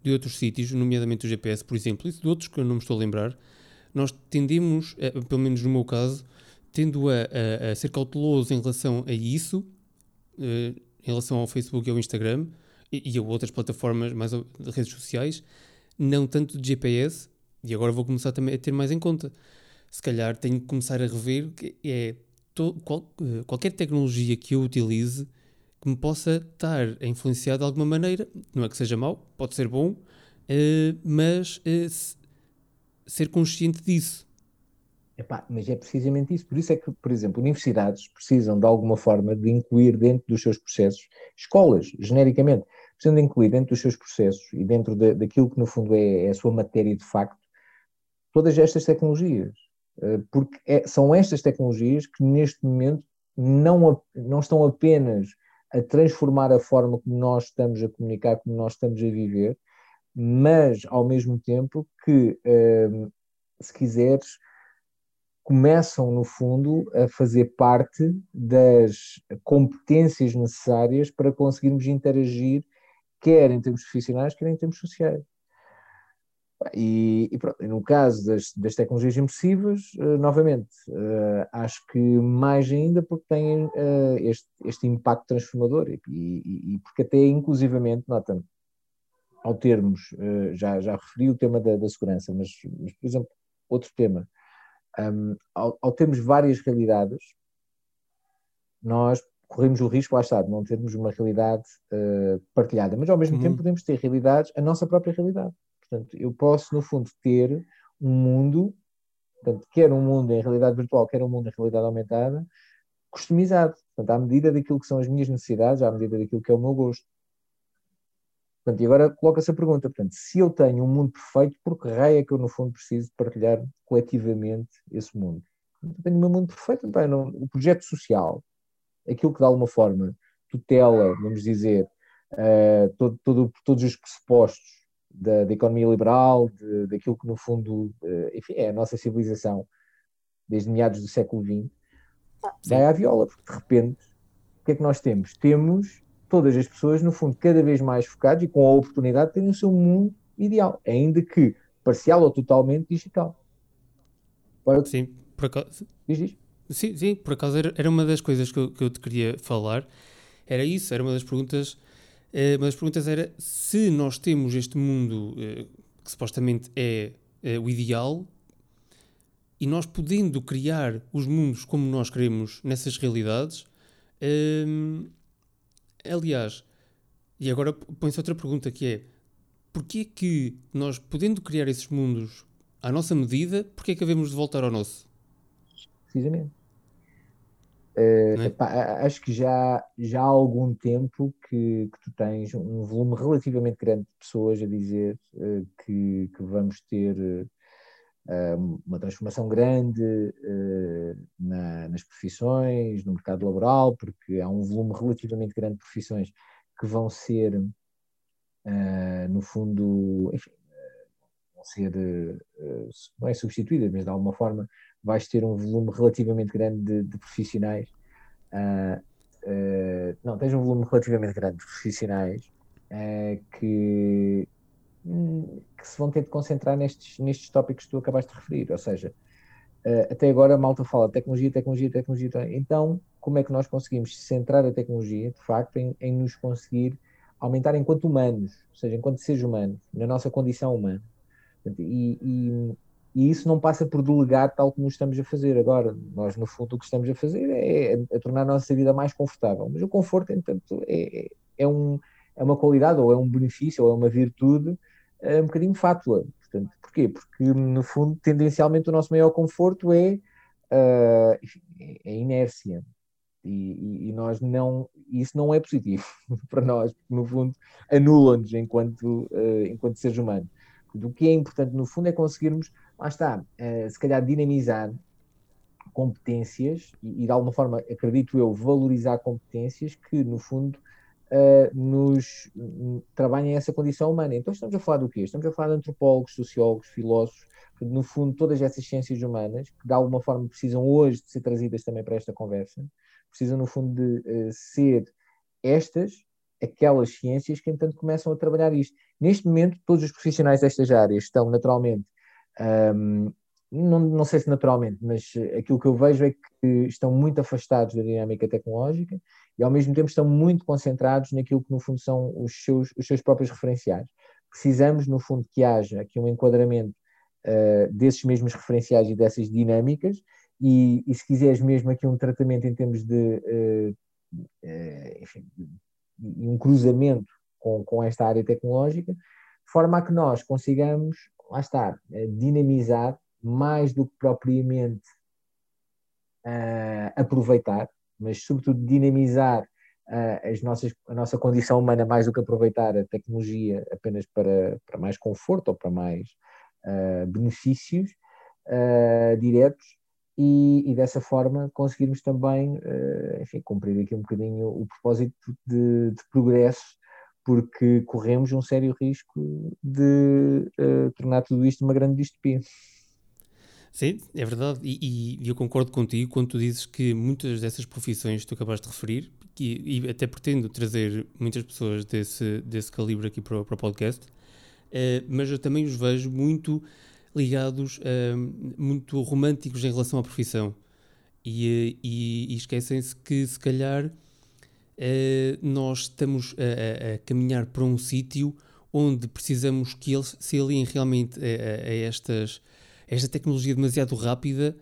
de outros sítios, nomeadamente o GPS, por exemplo, e de outros que eu não me estou a lembrar, nós tendemos, eh, pelo menos no meu caso, tendo a, a, a ser cauteloso em relação a isso, eh, em relação ao Facebook e ao Instagram, e, e a outras plataformas mais de redes sociais, não tanto de GPS, e agora vou começar também a ter mais em conta. Se calhar tenho que começar a rever que é to, qual, eh, qualquer tecnologia que eu utilize que me possa estar a influenciar de alguma maneira, não é que seja mau, pode ser bom, mas ser consciente disso. Epá, mas é precisamente isso. Por isso é que, por exemplo, universidades precisam de alguma forma de incluir dentro dos seus processos escolas, genericamente. precisam de incluir dentro dos seus processos e dentro de, daquilo que no fundo é, é, a sua matéria de facto, todas estas tecnologias. Eh, porque é, são estas tecnologias que neste momento não, não estão apenas a transformar a forma como nós estamos a comunicar, como nós estamos a viver, mas ao mesmo tempo que, eh, se quiseres, começam, no fundo, a fazer parte das competências necessárias para conseguirmos interagir, quer em termos profissionais, quer em termos sociais. E, e, pronto, no caso das, das tecnologias imersivas, uh, novamente, uh, acho que mais ainda porque têm uh, este, este impacto transformador e, e, e, porque até inclusivamente, nota ao termos, já, já referi o tema da, da segurança, mas, mas, por exemplo, outro tema, um, ao, ao, termos várias realidades, nós corremos o risco, lá está, de não termos uma realidade partilhada, mas ao mesmo uhum. tempo podemos ter realidades, a nossa própria realidade. Portanto, eu posso, no fundo, ter um mundo, portanto, quer um mundo em realidade virtual, quer um mundo em realidade aumentada, customizado, portanto, à medida daquilo que são as minhas necessidades, à medida daquilo que é o meu gosto. Portanto, e agora coloca-se a pergunta, portanto, se eu tenho um mundo perfeito, por que raio é que eu, no fundo, preciso partilhar coletivamente esse mundo? Eu tenho o meu mundo perfeito, bem, não, o projeto social, aquilo que de alguma forma tutela, vamos dizer, uh, todo, todo, todos os pressupostos da, da economia liberal, de, daquilo que no fundo, uh, enfim, é a nossa civilização desde meados do século XX, ah, vai à viola, porque de repente, o que é que nós temos? Temos todas as pessoas, no fundo, cada vez mais focadas e com a oportunidade de terem o seu mundo ideal, ainda que parcial ou totalmente digital. Agora, sim, por acaso. Diz, diz. Sim, sim, por acaso era, era uma das coisas que eu, que eu te queria falar. Era isso, era uma das perguntas Uh, uma das perguntas era se nós temos este mundo uh, que supostamente é uh, o ideal e nós podendo criar os mundos como nós queremos nessas realidades. Aliás, e agora põe-se outra pergunta que é porquê que nós, podendo criar esses mundos à nossa medida, porquê é que havemos de voltar ao nosso? Precisamente. Uh, é? epá, acho que já, já há algum tempo que, que, tu tens um volume relativamente grande de pessoas a dizer uh, que, que, vamos ter uh, uma transformação grande na, nas profissões, no mercado laboral, porque há um volume relativamente grande de profissões que vão ser, no fundo, enfim, vão ser, não é substituídas, mas de alguma forma vais ter um volume relativamente grande de, de profissionais. Não, tens um volume relativamente grande de profissionais que, que se vão ter de concentrar nestes, nestes tópicos que tu acabaste de referir. Ou seja, até agora a malta fala tecnologia, tecnologia, tecnologia. Então, como é que nós conseguimos centrar a tecnologia, de facto, em, em nos conseguir aumentar enquanto humanos, ou seja, enquanto seres humanos, na nossa condição humana? E, e, e isso não passa por delegar tal como estamos a fazer agora. Nós, no fundo, o que estamos a fazer é, é, é tornar a nossa vida mais confortável. Mas o conforto, entanto, é, é, um, é uma qualidade, ou é um benefício, ou é uma virtude é um bocadinho fátua. Portanto, porquê? Porque, no fundo, tendencialmente o nosso maior conforto é, uh, é a inércia. E, e, nós não, isso não é positivo para nós, porque no fundo anula-nos enquanto, uh, enquanto seres humanos. O que é importante, no fundo, é conseguirmos lá está, uh, se calhar dinamizar competências e, e, de alguma forma, acredito eu, valorizar competências que, no fundo, uh, nos trabalhem essa condição humana. Então, estamos a falar do quê? Estamos a falar de antropólogos, sociólogos, filósofos, no fundo, todas essas ciências humanas, que de alguma forma precisam hoje de ser trazidas também para esta conversa, precisam, no fundo, de uh, ser estas aquelas ciências que, entanto, começam a trabalhar isto. Neste momento, todos os profissionais destas áreas estão, naturalmente, um, não, não, sei se naturalmente, mas aquilo que eu vejo é que estão muito afastados da dinâmica tecnológica e ao mesmo tempo estão muito concentrados naquilo que no fundo são os seus, os seus próprios referenciais. Precisamos, no fundo, que haja aqui um enquadramento uh, desses mesmos referenciais e dessas dinâmicas e, e, se quiseres mesmo aqui um tratamento em termos de, uh, uh, enfim, um cruzamento com, com esta área tecnológica, de forma a que nós consigamos lá está, dinamizar mais do que propriamente aproveitar, mas sobretudo dinamizar uh, as nossas, a nossa condição humana mais do que aproveitar a tecnologia apenas para, para mais conforto ou para mais uh, benefícios uh, diretos e, e, dessa forma conseguirmos também, enfim, cumprir aqui um bocadinho o propósito de, de progresso porque corremos um sério risco de tornar tudo isto uma grande distopia. Sim, é verdade, e, e, eu concordo contigo quando tu dizes que muitas dessas profissões que tu acabaste de referir, que, e até pretendo trazer muitas pessoas desse, desse calibre aqui para, para o podcast, uh, mas eu também os vejo muito ligados, uh, muito românticos em relação à profissão. E, uh, e, e esquecem-se que, se calhar, nós estamos a, a, caminhar para um sítio onde precisamos que eles se aliem realmente a, a estas esta tecnologia demasiado rápida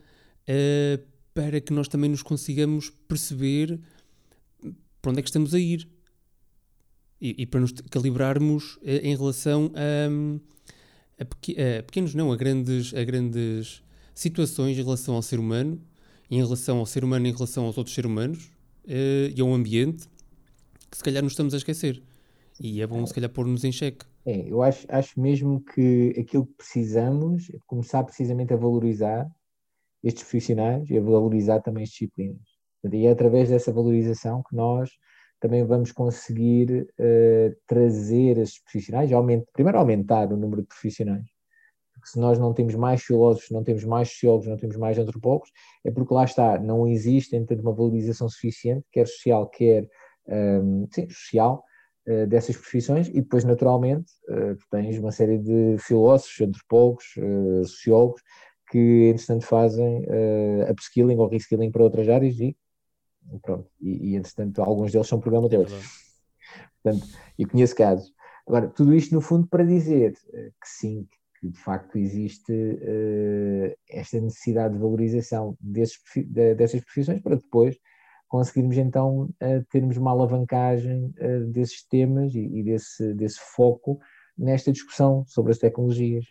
uh, para que nós também nos consigamos perceber para onde é que estamos a ir e, e para nos calibrarmos uh, em relação a, a, pequ a, pequenos, não, a grandes, a grandes situações em relação ao ser humano, em relação ao ser humano em relação aos outros seres humanos uh, e ao ambiente que se calhar nos estamos a esquecer. E é bom, se calhar, pôr-nos em xeque. É, eu acho, acho mesmo que aquilo que precisamos é começar precisamente a valorizar estes profissionais e a valorizar também as disciplinas. E é através dessa valorização que nós também vamos conseguir uh, trazer esses profissionais, aument, primeiro aumentar o número de profissionais. Porque se nós não temos mais filósofos, não temos mais sociólogos, não temos mais antropólogos, é porque lá está, não existe então uma valorização suficiente, quer social, quer um, sim, social, uh, dessas profissões e depois, naturalmente, uh, tens uma série de filósofos, antropólogos, uh, sociólogos que, entretanto, fazem uh, upskilling ou reskilling para outras áreas e pronto. E, e entretanto, alguns deles são programadores. É Portanto, e conheço casos. Agora, tudo isto, no fundo, para dizer que sim, que de facto existe esta necessidade de valorização desses, dessas profissões para depois conseguirmos então uh, termos uma alavancagem uh, desses temas e, desse, desse foco nesta discussão sobre as tecnologias.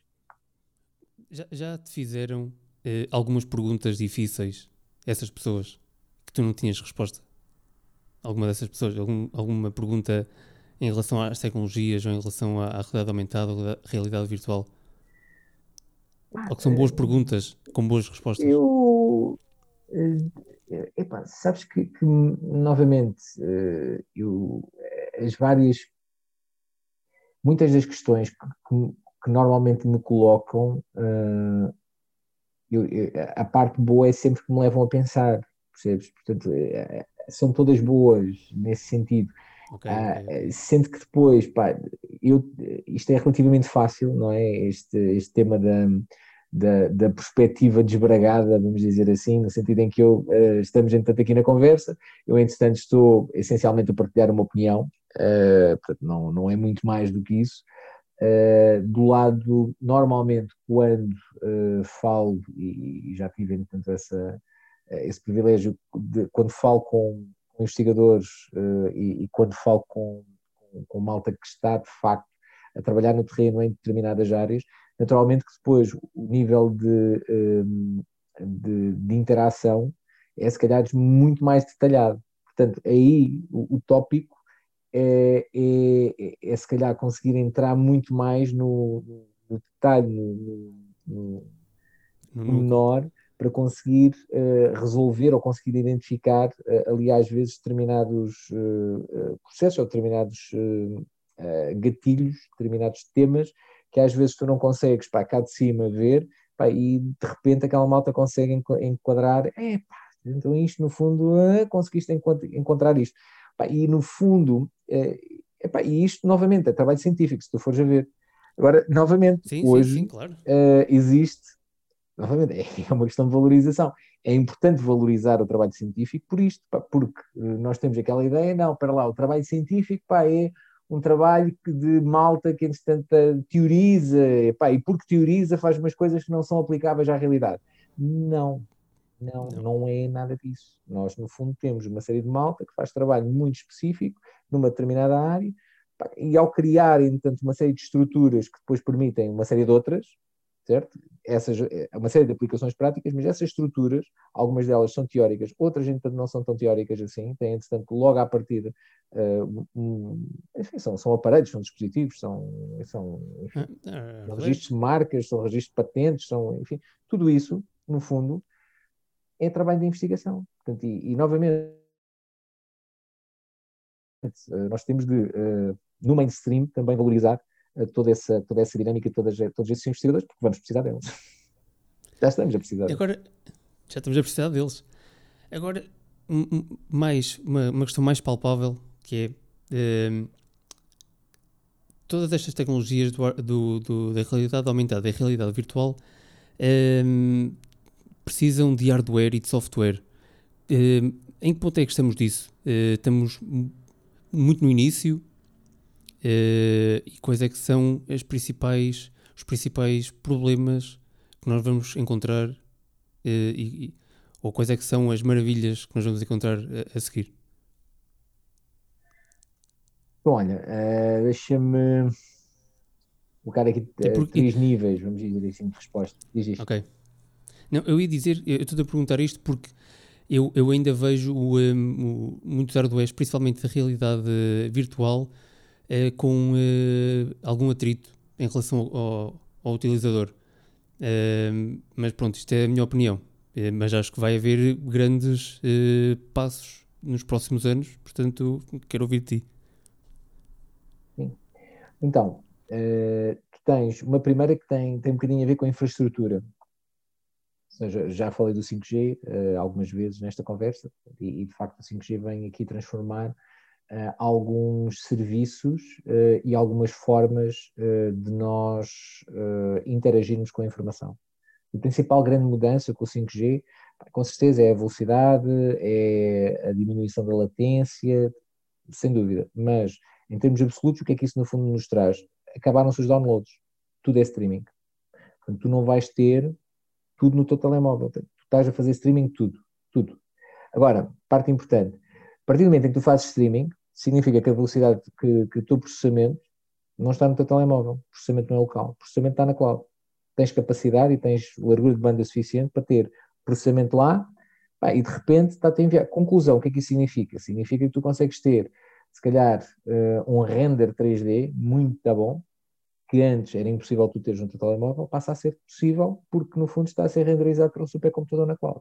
Já, já te fizeram uh, algumas perguntas difíceis, essas pessoas, que tu não tinhas resposta? Alguma dessas pessoas? Algum, alguma pergunta em relação às tecnologias ou em relação à, à realidade aumentada ou à realidade virtual? Ah, ou que são boas perguntas com boas respostas? Eu Epá, sabes que, que novamente, eh, eu, as várias, muitas das questões que, que, que normalmente me colocam, uh, eu, a parte boa é sempre que me levam a pensar, percebes? Portanto, é, são todas boas nesse sentido. Okay, uh, Sendo que depois, pá, eu, isto é relativamente fácil, não é? Este, este tema da da, da perspectiva desbragada, vamos dizer assim, no sentido em que eu, uh, estamos entretanto aqui na conversa, eu entretanto estou essencialmente a partilhar uma opinião, uh, portanto não, não é muito mais do que isso, uh, do lado, normalmente quando falo, e, e, já tive entretanto essa, esse privilégio, de, quando falo com, com investigadores e, e, quando falo com, com, com malta que está de facto a trabalhar no terreno em determinadas áreas, Naturalmente que depois o nível de, hum, de, de interação é se calhar muito mais detalhado. Portanto, aí o, o tópico é, é, é, se calhar conseguir entrar muito mais no, no detalhe, no, no, no menor, para conseguir uh, resolver ou conseguir identificar uh, ali às vezes determinados uh, processos ou determinados gatilhos, determinados temas que às vezes tu não consegues, pá, cá de cima ver, pá, e de repente aquela malta consegue enquadrar, é pá, então isto no fundo, ah, conseguiste encontrar isto. Pá, e no fundo, é, epá, e isto novamente é trabalho científico, se tu fores a ver. Agora, novamente, sim, hoje sim, sim, claro. uh, existe, novamente, é uma questão de valorização. É importante valorizar o trabalho científico por isto, pá, porque nós temos aquela ideia, não, para lá, o trabalho científico pá, é um trabalho de malta que, entretanto, teoriza, epá, e porque teoriza faz umas coisas que não são aplicáveis à realidade. Não, não, não é nada disso. Nós, no fundo, temos uma série de malta que faz trabalho muito específico numa determinada área, e ao criar, entanto, uma série de estruturas que depois permitem uma série de outras, certo? essas, é uma série de aplicações práticas, mas essas estruturas, algumas delas são teóricas, outras, entretanto, não são tão teóricas assim, têm, entretanto, logo à partida, uh, um, enfim, são, são aparelhos, são dispositivos, são, são enfim, ah, ah, registros de marcas, são registros de patentes, são, enfim, tudo isso, no fundo, é trabalho de investigação. Portanto, e, e novamente, nós temos de, uh, no mainstream, também valorizar toda, essa, toda essa dinâmica, todas, todos esses investigadores, porque vamos precisar deles. Já estamos a precisar deles. Agora, já estamos a precisar deles. Agora, mais, uma, uma questão mais palpável, que é um, todas estas tecnologias do, do, do, da realidade aumentada e realidade virtual um, precisam de hardware e de software. Um, em que ponto é que estamos disso? Uh, estamos muito no início, Uh, e quais é que são as principais, os principais problemas que nós vamos encontrar uh, e, ou quais é que são as maravilhas que nós vamos encontrar a, a seguir? Bom, olha, uh, deixa-me colocar aqui porque... três níveis, vamos dizer assim, de resposta. Diz isto. Ok. Não, eu ia dizer, eu estou a perguntar isto porque eu, eu ainda vejo o, um, o, muitos hardwares, principalmente da realidade virtual, uh, com uh, algum atrito em relação ao, ao utilizador. Uh, mas pronto, isto é a minha opinião. mas acho que vai haver grandes passos nos próximos anos, portanto, quero ouvir de ti. Sim. Então, tu tens uma primeira que tem, tem um bocadinho a ver com a infraestrutura. Já falei do 5G algumas vezes nesta conversa, e, e de facto o 5G vem aqui transformar uh, alguns serviços uh, e algumas formas uh, de nós interagirmos com a informação. A principal grande mudança com o 5G, com certeza, é a velocidade, é a diminuição da latência, sem dúvida. Mas, em termos absolutos, o que é que isso no fundo nos traz? Acabaram-se os downloads. Tudo é streaming. Portanto, tu não vais ter tudo no teu telemóvel. Tu estás a fazer streaming tudo. Tudo. Agora, parte importante. A partir do momento em que tu fazes streaming, significa que a velocidade que, que o teu processamento não está no teu telemóvel, o processamento não é local, o processamento está na cloud. Tens capacidade e tens largura de banda suficiente para ter processamento lá pá, e de repente está-te a enviar. Conclusão, o que é que isso significa? Significa que tu consegues ter, se calhar, uh, um render 3D muito bom, que antes era impossível tu teres no teu telemóvel, passa a ser possível porque no fundo está a ser renderizado por um supercomputador na cloud.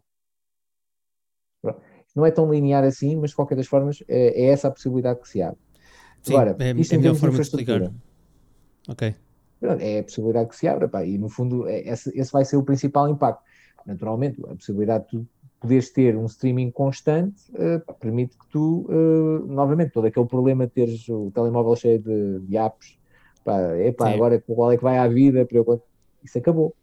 Pronto não é tão linear assim, mas de qualquer das formas é, é essa a possibilidade que se abre. Sim, Agora, é, isto é a melhor forma de explicar. Ok. É a possibilidade que se abre, pá, e no fundo é, esse, esse, vai ser o principal impacto. Naturalmente, a possibilidade de tu poderes ter um streaming constante uh, permite que tu, uh, novamente, todo aquele problema de teres o telemóvel cheio de, de apps, pá, epá, agora qual é que vai à vida, isso acabou.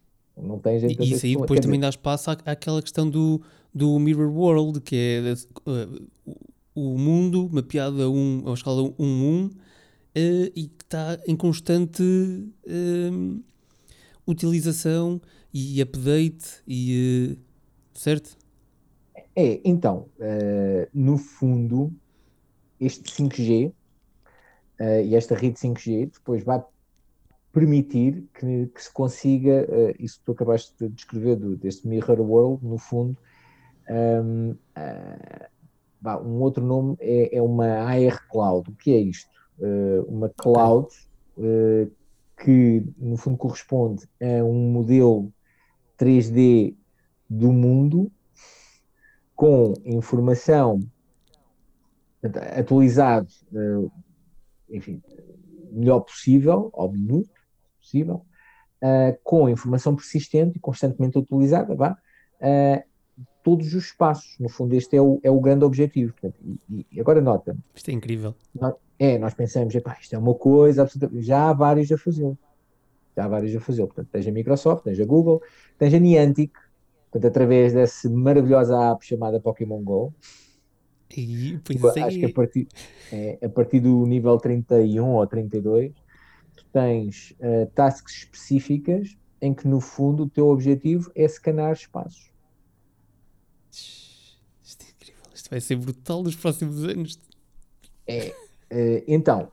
Não tem gente E isso aí depois também dá espaço à, àquela questão do, do Mirror World, que é uh, o mundo mapeado a, um, a uma escala 1-1 uh, e que está em constante uh, utilização e update, e, certo? É, então, no fundo, este 5G e esta rede 5G depois vai permitir que, que se consiga, uh, isso que tu acabaste de descrever do, deste Mirror World, no fundo, um, uh, um outro nome é, é, uma AR Cloud. O que é isto? Uh, uma cloud que, no fundo, corresponde a um modelo 3D do mundo com informação atualizado, enfim, melhor possível, ao minuto, possível, uh, com informação persistente e constantemente utilizada, vá, uh, todos os espaços. No fundo, este é o, é o grande objetivo. Portanto, e, e, agora nota. Isto é incrível. Nós, é, nós pensamos, epá, isto é uma coisa absolutamente. Já há vários a fazê-lo. Já há vários a fazê-lo. Portanto, tens a Microsoft, tens a Google, tens a Niantic, portanto, através dessa maravilhosa app chamada Pokémon Go. E, Acho que a partir, é, a partir do nível 31 ou 32 tens uh, tasks específicas em que, no fundo, o teu objetivo é scanar espaços. Isto é incrível. Isto vai ser brutal nos próximos anos. É, uh, então,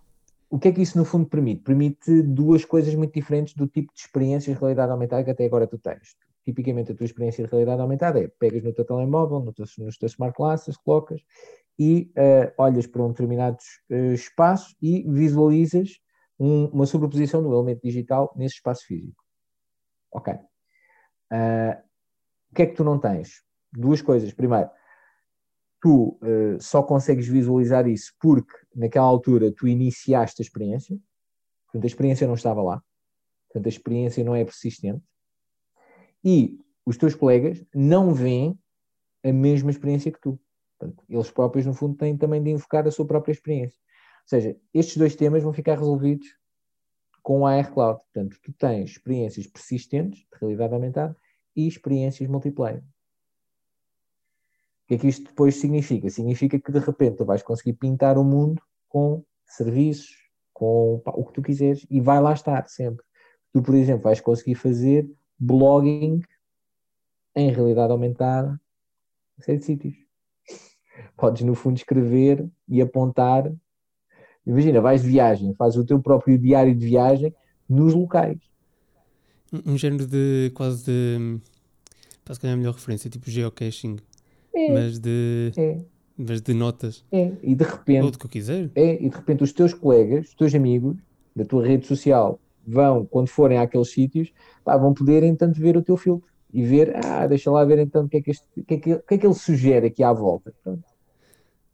o que é que isso no fundo permite? Permite duas coisas muito diferentes do tipo de experiências de realidade aumentada que até agora tu tens. Tipicamente a tua experiência de realidade aumentada é pegas no teu telemóvel, no teu, nos teus smart glasses, colocas e uh, olhas para um determinado uh, espaço e visualizas um, uma sobreposição do elemento digital nesse espaço físico. Ok. Uh, o que é que tu não tens? Duas coisas. Primeiro, tu uh, só consegues visualizar isso porque naquela altura tu iniciaste a experiência, portanto a experiência não estava lá, portanto a experiência não é persistente, e os teus colegas não veem a mesma experiência que tu. Portanto, eles próprios, no fundo, têm também de invocar a sua própria experiência. Seja, estes dois temas vão ficar resolvidos com a AR Cloud. Portanto, tu tens experiências persistentes, de realidade aumentada, e experiências multiplayer. O que é que isto depois significa? Significa que de repente tu vais conseguir pintar o mundo com serviços, com o que tu quiseres e vai lá estar sempre. Tu, por exemplo, vais conseguir fazer blogging em realidade aumentada em de sítios. Podes, no fundo, escrever e apontar. Imagina, vais de viagem, fazes o teu próprio diário de viagem nos locais. Um, um género de quase de. Para se calhar a melhor referência, tipo geocaching. É. Mas de. É. Mas de notas. É. E de repente. Ou do que eu quiser. É. E de repente os teus colegas, os teus amigos da tua rede social vão, quando forem àqueles sítios, vão poder então ver o teu filtro e ver, ah, deixa lá ver então o que é que, este, que, é que, que, é que ele sugere aqui à volta. Pronto.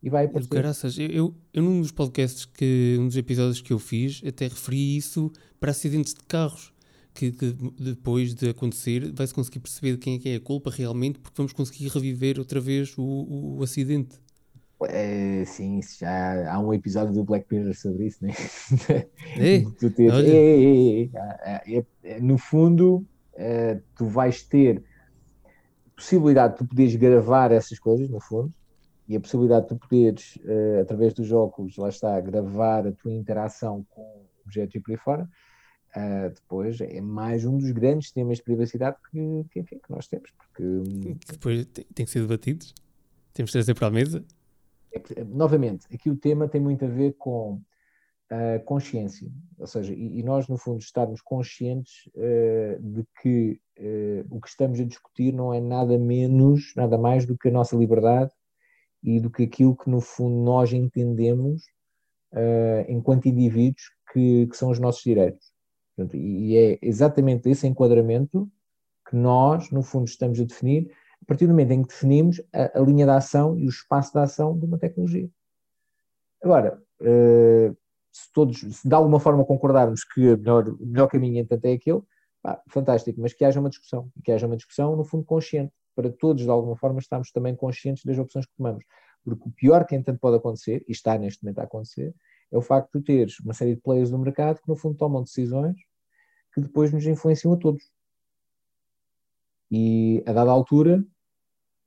E vai aparecer. Graças, eu, eu, eu num dos podcasts, que, um dos episódios que eu fiz, até referi isso para acidentes de carros que, que, depois de acontecer vai-se conseguir perceber quem é que é a culpa realmente, porque vamos conseguir reviver outra vez o, o, o acidente. É, sim, já há um episódio do Black Mirror sobre isso, né? É, tu tens, é, é, é, no fundo, tu vais ter possibilidade de tu poderes gravar essas coisas, no fundo, e a possibilidade de poderes, uh, através dos óculos, lá está, gravar a tua interação com objetos e por aí fora, Uh, depois é mais um dos grandes temas de privacidade que, que, enfim, que nós temos. Porque, que depois tem, tem, que ser debatidos, temos que trazer para a mesa. É, novamente, aqui o tema tem muito a ver com a consciência, ou seja, e, e nós no fundo estarmos conscientes uh, de que o que estamos a discutir não é nada menos, nada mais do que a nossa liberdade e do que aquilo que no fundo nós entendemos enquanto indivíduos que, que são os nossos direitos. Portanto, e é exatamente esse enquadramento que nós, no fundo, estamos a definir a partir do momento em que definimos a, a linha de ação e o espaço de ação de uma tecnologia. Agora, uh, se todos, se de alguma forma concordarmos que o melhor, melhor caminho, entanto, é aquele, pá, fantástico, mas que haja uma discussão, que haja uma discussão, no fundo, consciente, para todos, de alguma forma, estarmos também conscientes das opções que tomamos. Porque o pior que, entanto, pode acontecer, e está neste momento a acontecer, é o facto de teres uma série de players no mercado que, no fundo, tomam decisões que depois nos influenciam a todos. E, a dada altura,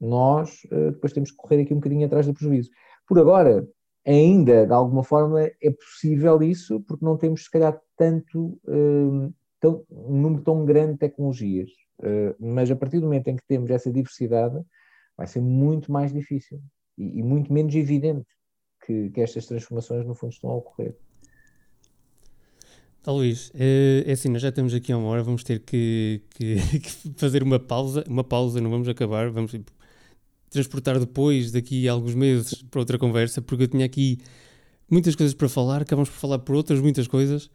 nós uh, depois temos que correr aqui um bocadinho atrás do prejuízo. Por agora, ainda, de alguma forma, é possível isso, porque não temos, se calhar, tanto, uh, tão, um número tão grande de tecnologias. Uh, mas a partir do momento em que temos essa diversidade, vai ser muito mais difícil e, e muito menos evidente que, que estas transformações, no fundo, estão a ocorrer. Tá, Luís, é, é assim, nós já estamos aqui há uma hora, vamos ter que, que, que, fazer uma pausa, uma pausa, não vamos acabar, vamos tipo, transportar depois, daqui a alguns meses, para outra conversa, porque eu tinha aqui muitas coisas para falar, acabamos por falar por outras muitas coisas.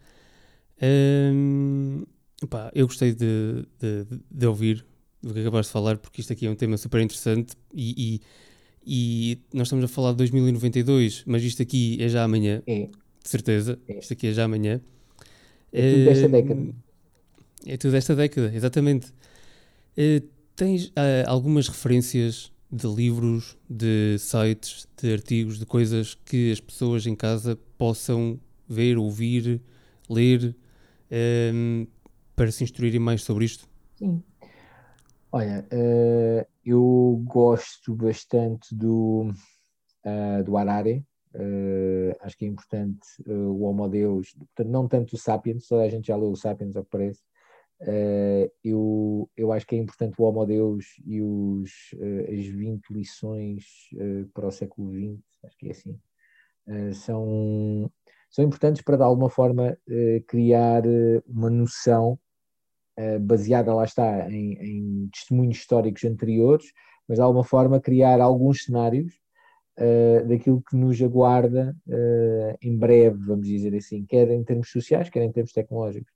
Um, pá, eu gostei de, de, de, ouvir o que acabaste de falar, porque isto aqui é um tema super interessante e, e e nós estamos a falar de 2092, mas isto aqui é já amanhã, é. de certeza. É. Isto aqui é já amanhã. É tudo desta década. É tudo desta década, exatamente. Uh, tens uh, algumas referências de livros, de sites, de artigos, de coisas que as pessoas em casa possam ver, ouvir, ler, um, para se instruírem mais sobre isto? Sim. Olha, uh, eu gosto bastante do, uh, do Harari, uh, acho que é importante o Homo Deus, portanto, não tanto o Sapiens, toda a gente já leu o Sapiens, ao que parece. eu, eu acho que é importante o Homo Deus e os, as 20 lições para o século XX, acho que é assim. são, são importantes para de alguma forma criar uma noção baseada, lá está, em, em, testemunhos históricos anteriores, mas de alguma forma criar alguns cenários uh, daquilo que nos aguarda uh, em breve, vamos dizer assim, quer em termos sociais, quer em termos tecnológicos.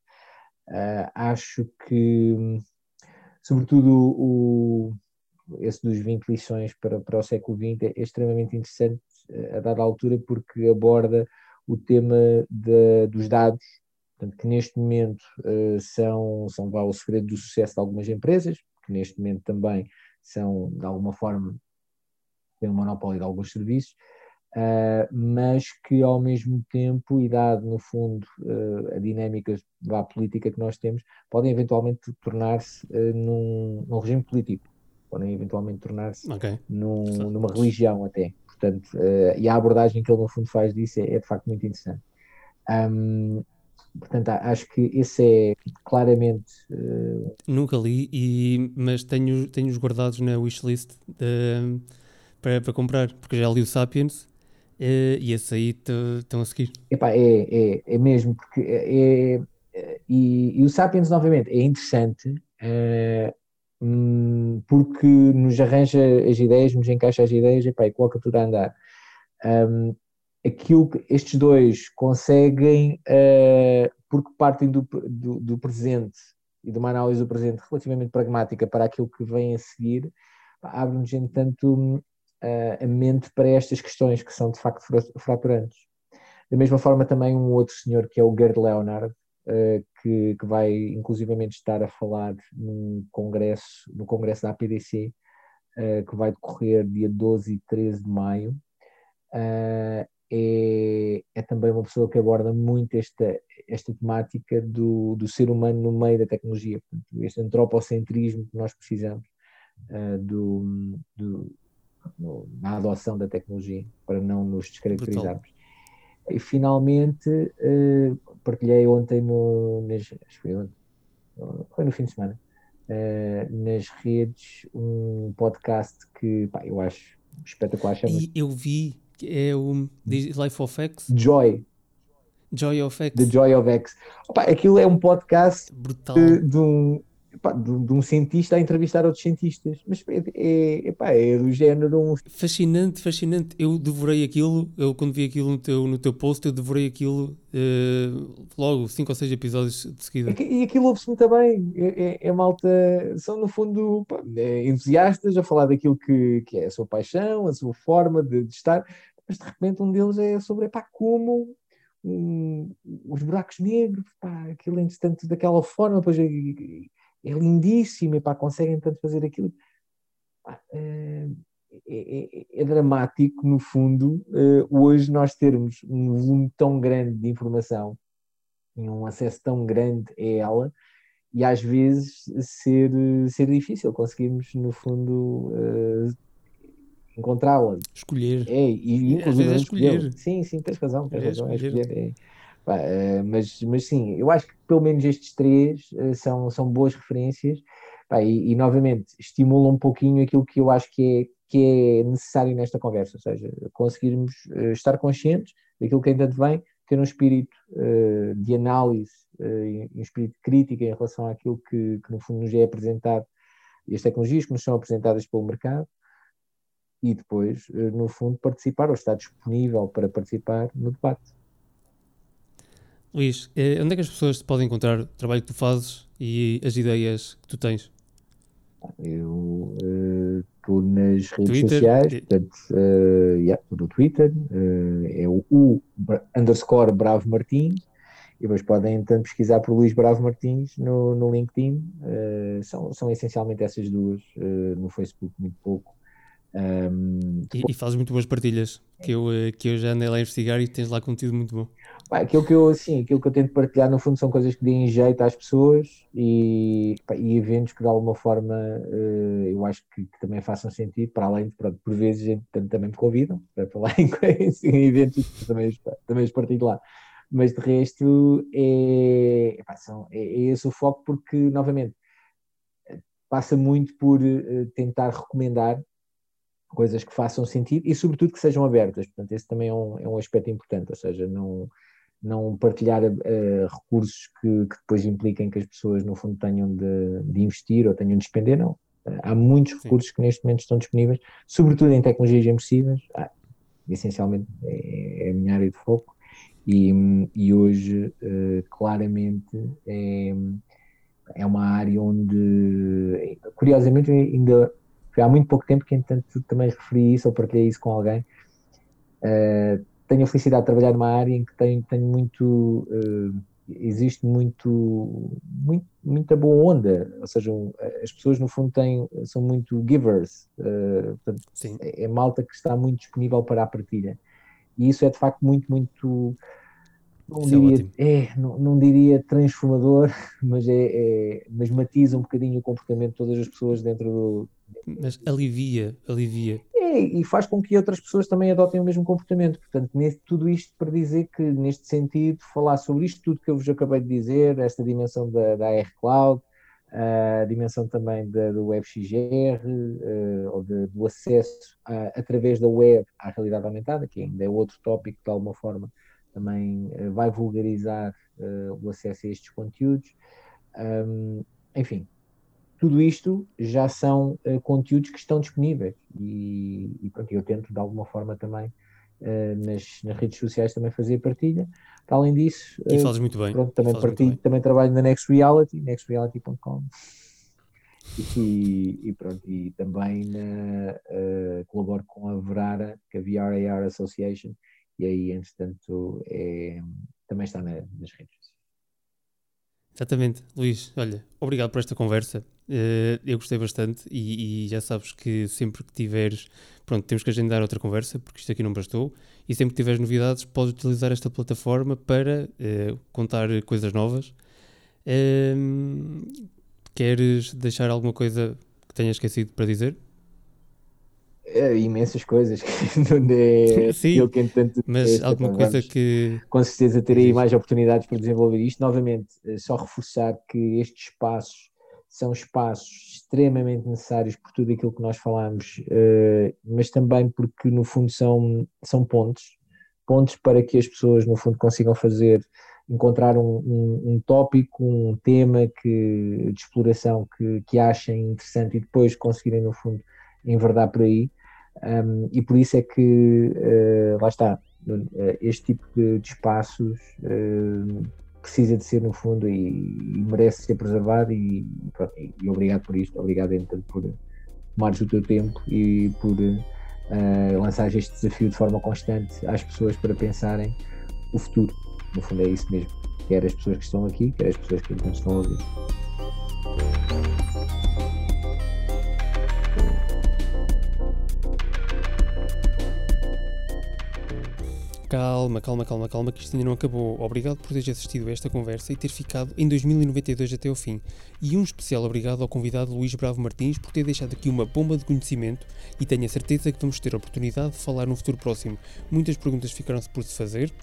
Uh, acho que, sobretudo, o, esse dos 20 lições para, para o século XX é extremamente interessante a dada altura porque aborda o tema de, dos dados, portanto, que neste momento uh, são, são vá, o segredo do sucesso de algumas empresas, que neste momento também são, de alguma forma, têm um monopólio de alguns serviços, uh, mas que ao mesmo tempo, e dado no fundo uh, a dinâmica da política que nós temos, podem eventualmente tornar-se num, num, regime político, podem eventualmente tornar-se okay. num, numa religião até. Portanto, e a abordagem que ele no fundo faz disso é, é de facto muito interessante. Um, Portanto, acho que esse é claramente. Uh... Nunca li, e, mas tenho, tenho-os guardados na wishlist uh, para, para comprar, porque já li o Sapiens uh, e esse aí estão a seguir. Epá, é, é, é mesmo, porque é, é e, e, o Sapiens, novamente, é interessante hum, porque nos arranja as ideias, nos encaixa as ideias epá, e coloca tudo a andar. Um, aquilo que estes dois conseguem, uh, porque partem do, do, do, presente e de uma análise do presente relativamente pragmática para aquilo que vem a seguir, abre-nos, entanto, uh, a mente para estas questões que são de facto fraturantes. Da mesma forma, também um outro senhor que é o Gerd Leonard, uh, que, que, vai inclusivamente estar a falar num congresso, no congresso da APDC, que vai decorrer dia 12 e 13 de maio. Uh, é, é também uma pessoa que aborda muito esta, esta temática do, do ser humano no meio da tecnologia, portanto, este antropocentrismo que nós precisamos uh, do, do, no, na adoção da tecnologia para não nos descaracterizarmos. E finalmente uh, partilhei ontem no, nas, foi, ontem, foi no fim de semana uh, nas redes um podcast que pá, eu acho espetacular. Chama e eu vi é o Life of X. Joy. Joy of X. The Joy of X. Opa, aquilo é um podcast Brutal. De, de um, de, de, um cientista a entrevistar outros cientistas. Mas é, é, epá, é do género. Um... Fascinante, fascinante. Eu devorei aquilo, eu quando vi aquilo no teu, no teu post, eu devorei aquilo uh, logo, cinco ou seis episódios de seguida. E, aquilo ouve-se muito bem. É, é, é, malta, são no fundo pá, é, entusiastas a falar daquilo que, que é a sua paixão, a sua forma de, de estar mas de repente um deles é sobre pá, como um, os buracos negros, pá, aquilo é tanto daquela forma, depois é, é lindíssimo, e pá, conseguem tanto fazer aquilo. Pá, é, é, é, é, dramático, no fundo, uh, hoje nós termos um volume tão grande de informação e um acesso tão grande a ela, e às vezes ser, ser difícil conseguirmos, no fundo, encontrá-la. Escolher. É, e inclusive é escolher. Sim, sim, tens razão, tens é razão, é escolher. É escolher. É. mas, mas sim, eu acho que pelo menos estes três uh, são, são boas referências e, e, novamente estimulam um pouquinho aquilo que eu acho que é, que é necessário nesta conversa, ou seja, conseguirmos uh, estar conscientes daquilo que ainda vem, ter um espírito de análise um espírito crítico em relação àquilo que, que no fundo nos é apresentado e as tecnologias que nos são apresentadas pelo mercado e depois, eh, no fundo, participar ou estar disponível para participar no debate. Luís, eh, onde é que as pessoas podem encontrar o trabalho que tu fazes e as ideias que tu tens? Eu estou uh, nas redes Twitter. sociais, portanto, uh, yeah, no Twitter, uh, é o U underscore Bravo Martins, e depois podem então pesquisar por Luís Bravo Martins no, no LinkedIn, uh, são, são essencialmente essas duas, no Facebook muito pouco, um, e, e fazes muito boas partilhas, que eu, eh, que eu já andei lá a investigar e tens lá conteúdo muito bom. Pá, aquilo, que eu, assim, aquilo que eu tento partilhar, no fundo, são coisas que deem jeito às pessoas e, pá, e eventos que, de alguma forma, uh, eu acho que, que, também façam sentido, para além de, pronto, por vezes, gente, também me convidam para falar em, em eventos que também, também os partilho lá. Mas, de resto, é, pá, são, é, é esse o foco, porque, novamente, passa muito por uh, tentar recomendar coisas que façam sentido e, sobretudo, que sejam abertas. Portanto, esse também é um, é um aspecto importante, ou seja, não, não partilhar uh, recursos que, que, depois impliquem que as pessoas, no fundo, tenham de, de investir ou tenham de despender, não. Uh, há muitos Sim. recursos que neste momento estão disponíveis, sobretudo em tecnologias imersivas, ah, essencialmente é, é, a minha área de foco, e, e hoje, uh, claramente, é, é uma área onde, curiosamente, ainda foi há muito pouco tempo que, entanto, também referi isso ou partilhei isso com alguém. Uh, tenho a felicidade de trabalhar numa área em que tenho, tenho muito. Uh, existe muito, muito, muita boa onda, ou seja, as pessoas no fundo têm, são muito givers, uh, portanto, é, é malta que está muito disponível para a partilha. E isso é de facto muito, muito não Isso é diria, é, é não, não, diria transformador, mas, é, é, mas matiza um bocadinho o comportamento de todas as pessoas dentro do. Mas alivia, alivia. É, e faz com que outras pessoas também adotem o mesmo comportamento. Portanto, nesse, tudo isto para dizer que, neste sentido, falar sobre isto tudo que eu vos acabei de dizer, esta dimensão da, da AR Cloud, a dimensão também da, do WebXR, uh, ou de, do acesso a, através da web à realidade aumentada, que ainda é outro tópico de alguma forma também uh, vai vulgarizar o acesso a estes conteúdos. Um, enfim, tudo isto já são uh, conteúdos que estão disponíveis e, e pronto, eu tento de alguma forma também nas, nas, redes sociais também fazer partilha. Além disso, e fazes muito bem. Pronto, também, partilho, também trabalho na Next Reality, nextreality.com. E, e, pronto, e também na, colaboro com a Verara, que é a VRAR Association, e aí, entretanto, é, também está na, nas redes. Exatamente, Luís. Olha, obrigado por esta conversa. Uh, eu gostei bastante e, e, já sabes que sempre que tiveres, pronto, temos que agendar outra conversa porque isto aqui não bastou. E sempre que tiveres novidades, podes utilizar esta plataforma para uh, contar coisas novas. Uh, queres deixar alguma coisa que tenhas esquecido para dizer? É, imensas coisas é Sim, eu que entanto, mas alguma coisa que com certeza terei mais oportunidades para desenvolver isto. Novamente eh, só reforçar que estes espaços são espaços extremamente necessários por tudo aquilo que nós falamos uh, mas também porque no fundo são, são pontos pontos para que as pessoas no fundo consigam fazer encontrar um, um, um tópico, um tema que, de exploração que, que achem interessante e depois conseguirem no fundo enverdar por aí. Um, e por isso é que, uh, lá está, uh, este tipo de, de espaços uh, precisa de ser, no fundo, e, e merece ser preservado. E, pronto, e, obrigado por isto, obrigado então por tomares o teu tempo e por uh, lançar este desafio de forma constante às pessoas para pensarem o futuro. No fundo, é isso mesmo. Quer as pessoas que estão aqui, quer as pessoas que estão a ouvir. Calma, calma, calma, calma, que isto ainda não acabou. Obrigado por teres assistido a esta conversa e ter ficado em 2092 até o fim. E um especial obrigado ao convidado Luís Bravo Martins por ter deixado aqui uma bomba de conhecimento e tenho a certeza que vamos ter a oportunidade de falar no futuro próximo. Muitas perguntas ficaram-se por se fazer,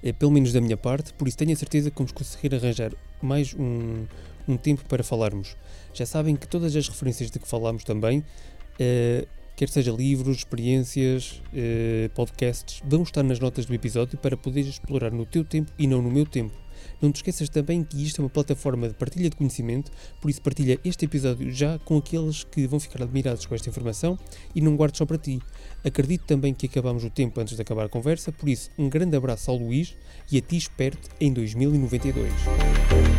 eh, pelo menos da minha parte, por isso tenho a certeza que vamos conseguir arranjar mais um, um tempo para falarmos. Já sabem que todas as referências de que falámos também. Uh, quer seja livros, experiências, eh, podcasts, vão estar nas notas do episódio para poderes explorar no teu tempo e não no meu tempo. Não te esqueças também que isto é uma plataforma de partilha de conhecimento, por isso partilha este episódio já com aqueles que vão ficar admirados com esta informação e não guardes só para ti. Acredito também que acabamos o tempo antes de acabar a conversa, por isso um grande abraço ao Luís e a ti espero em 2092.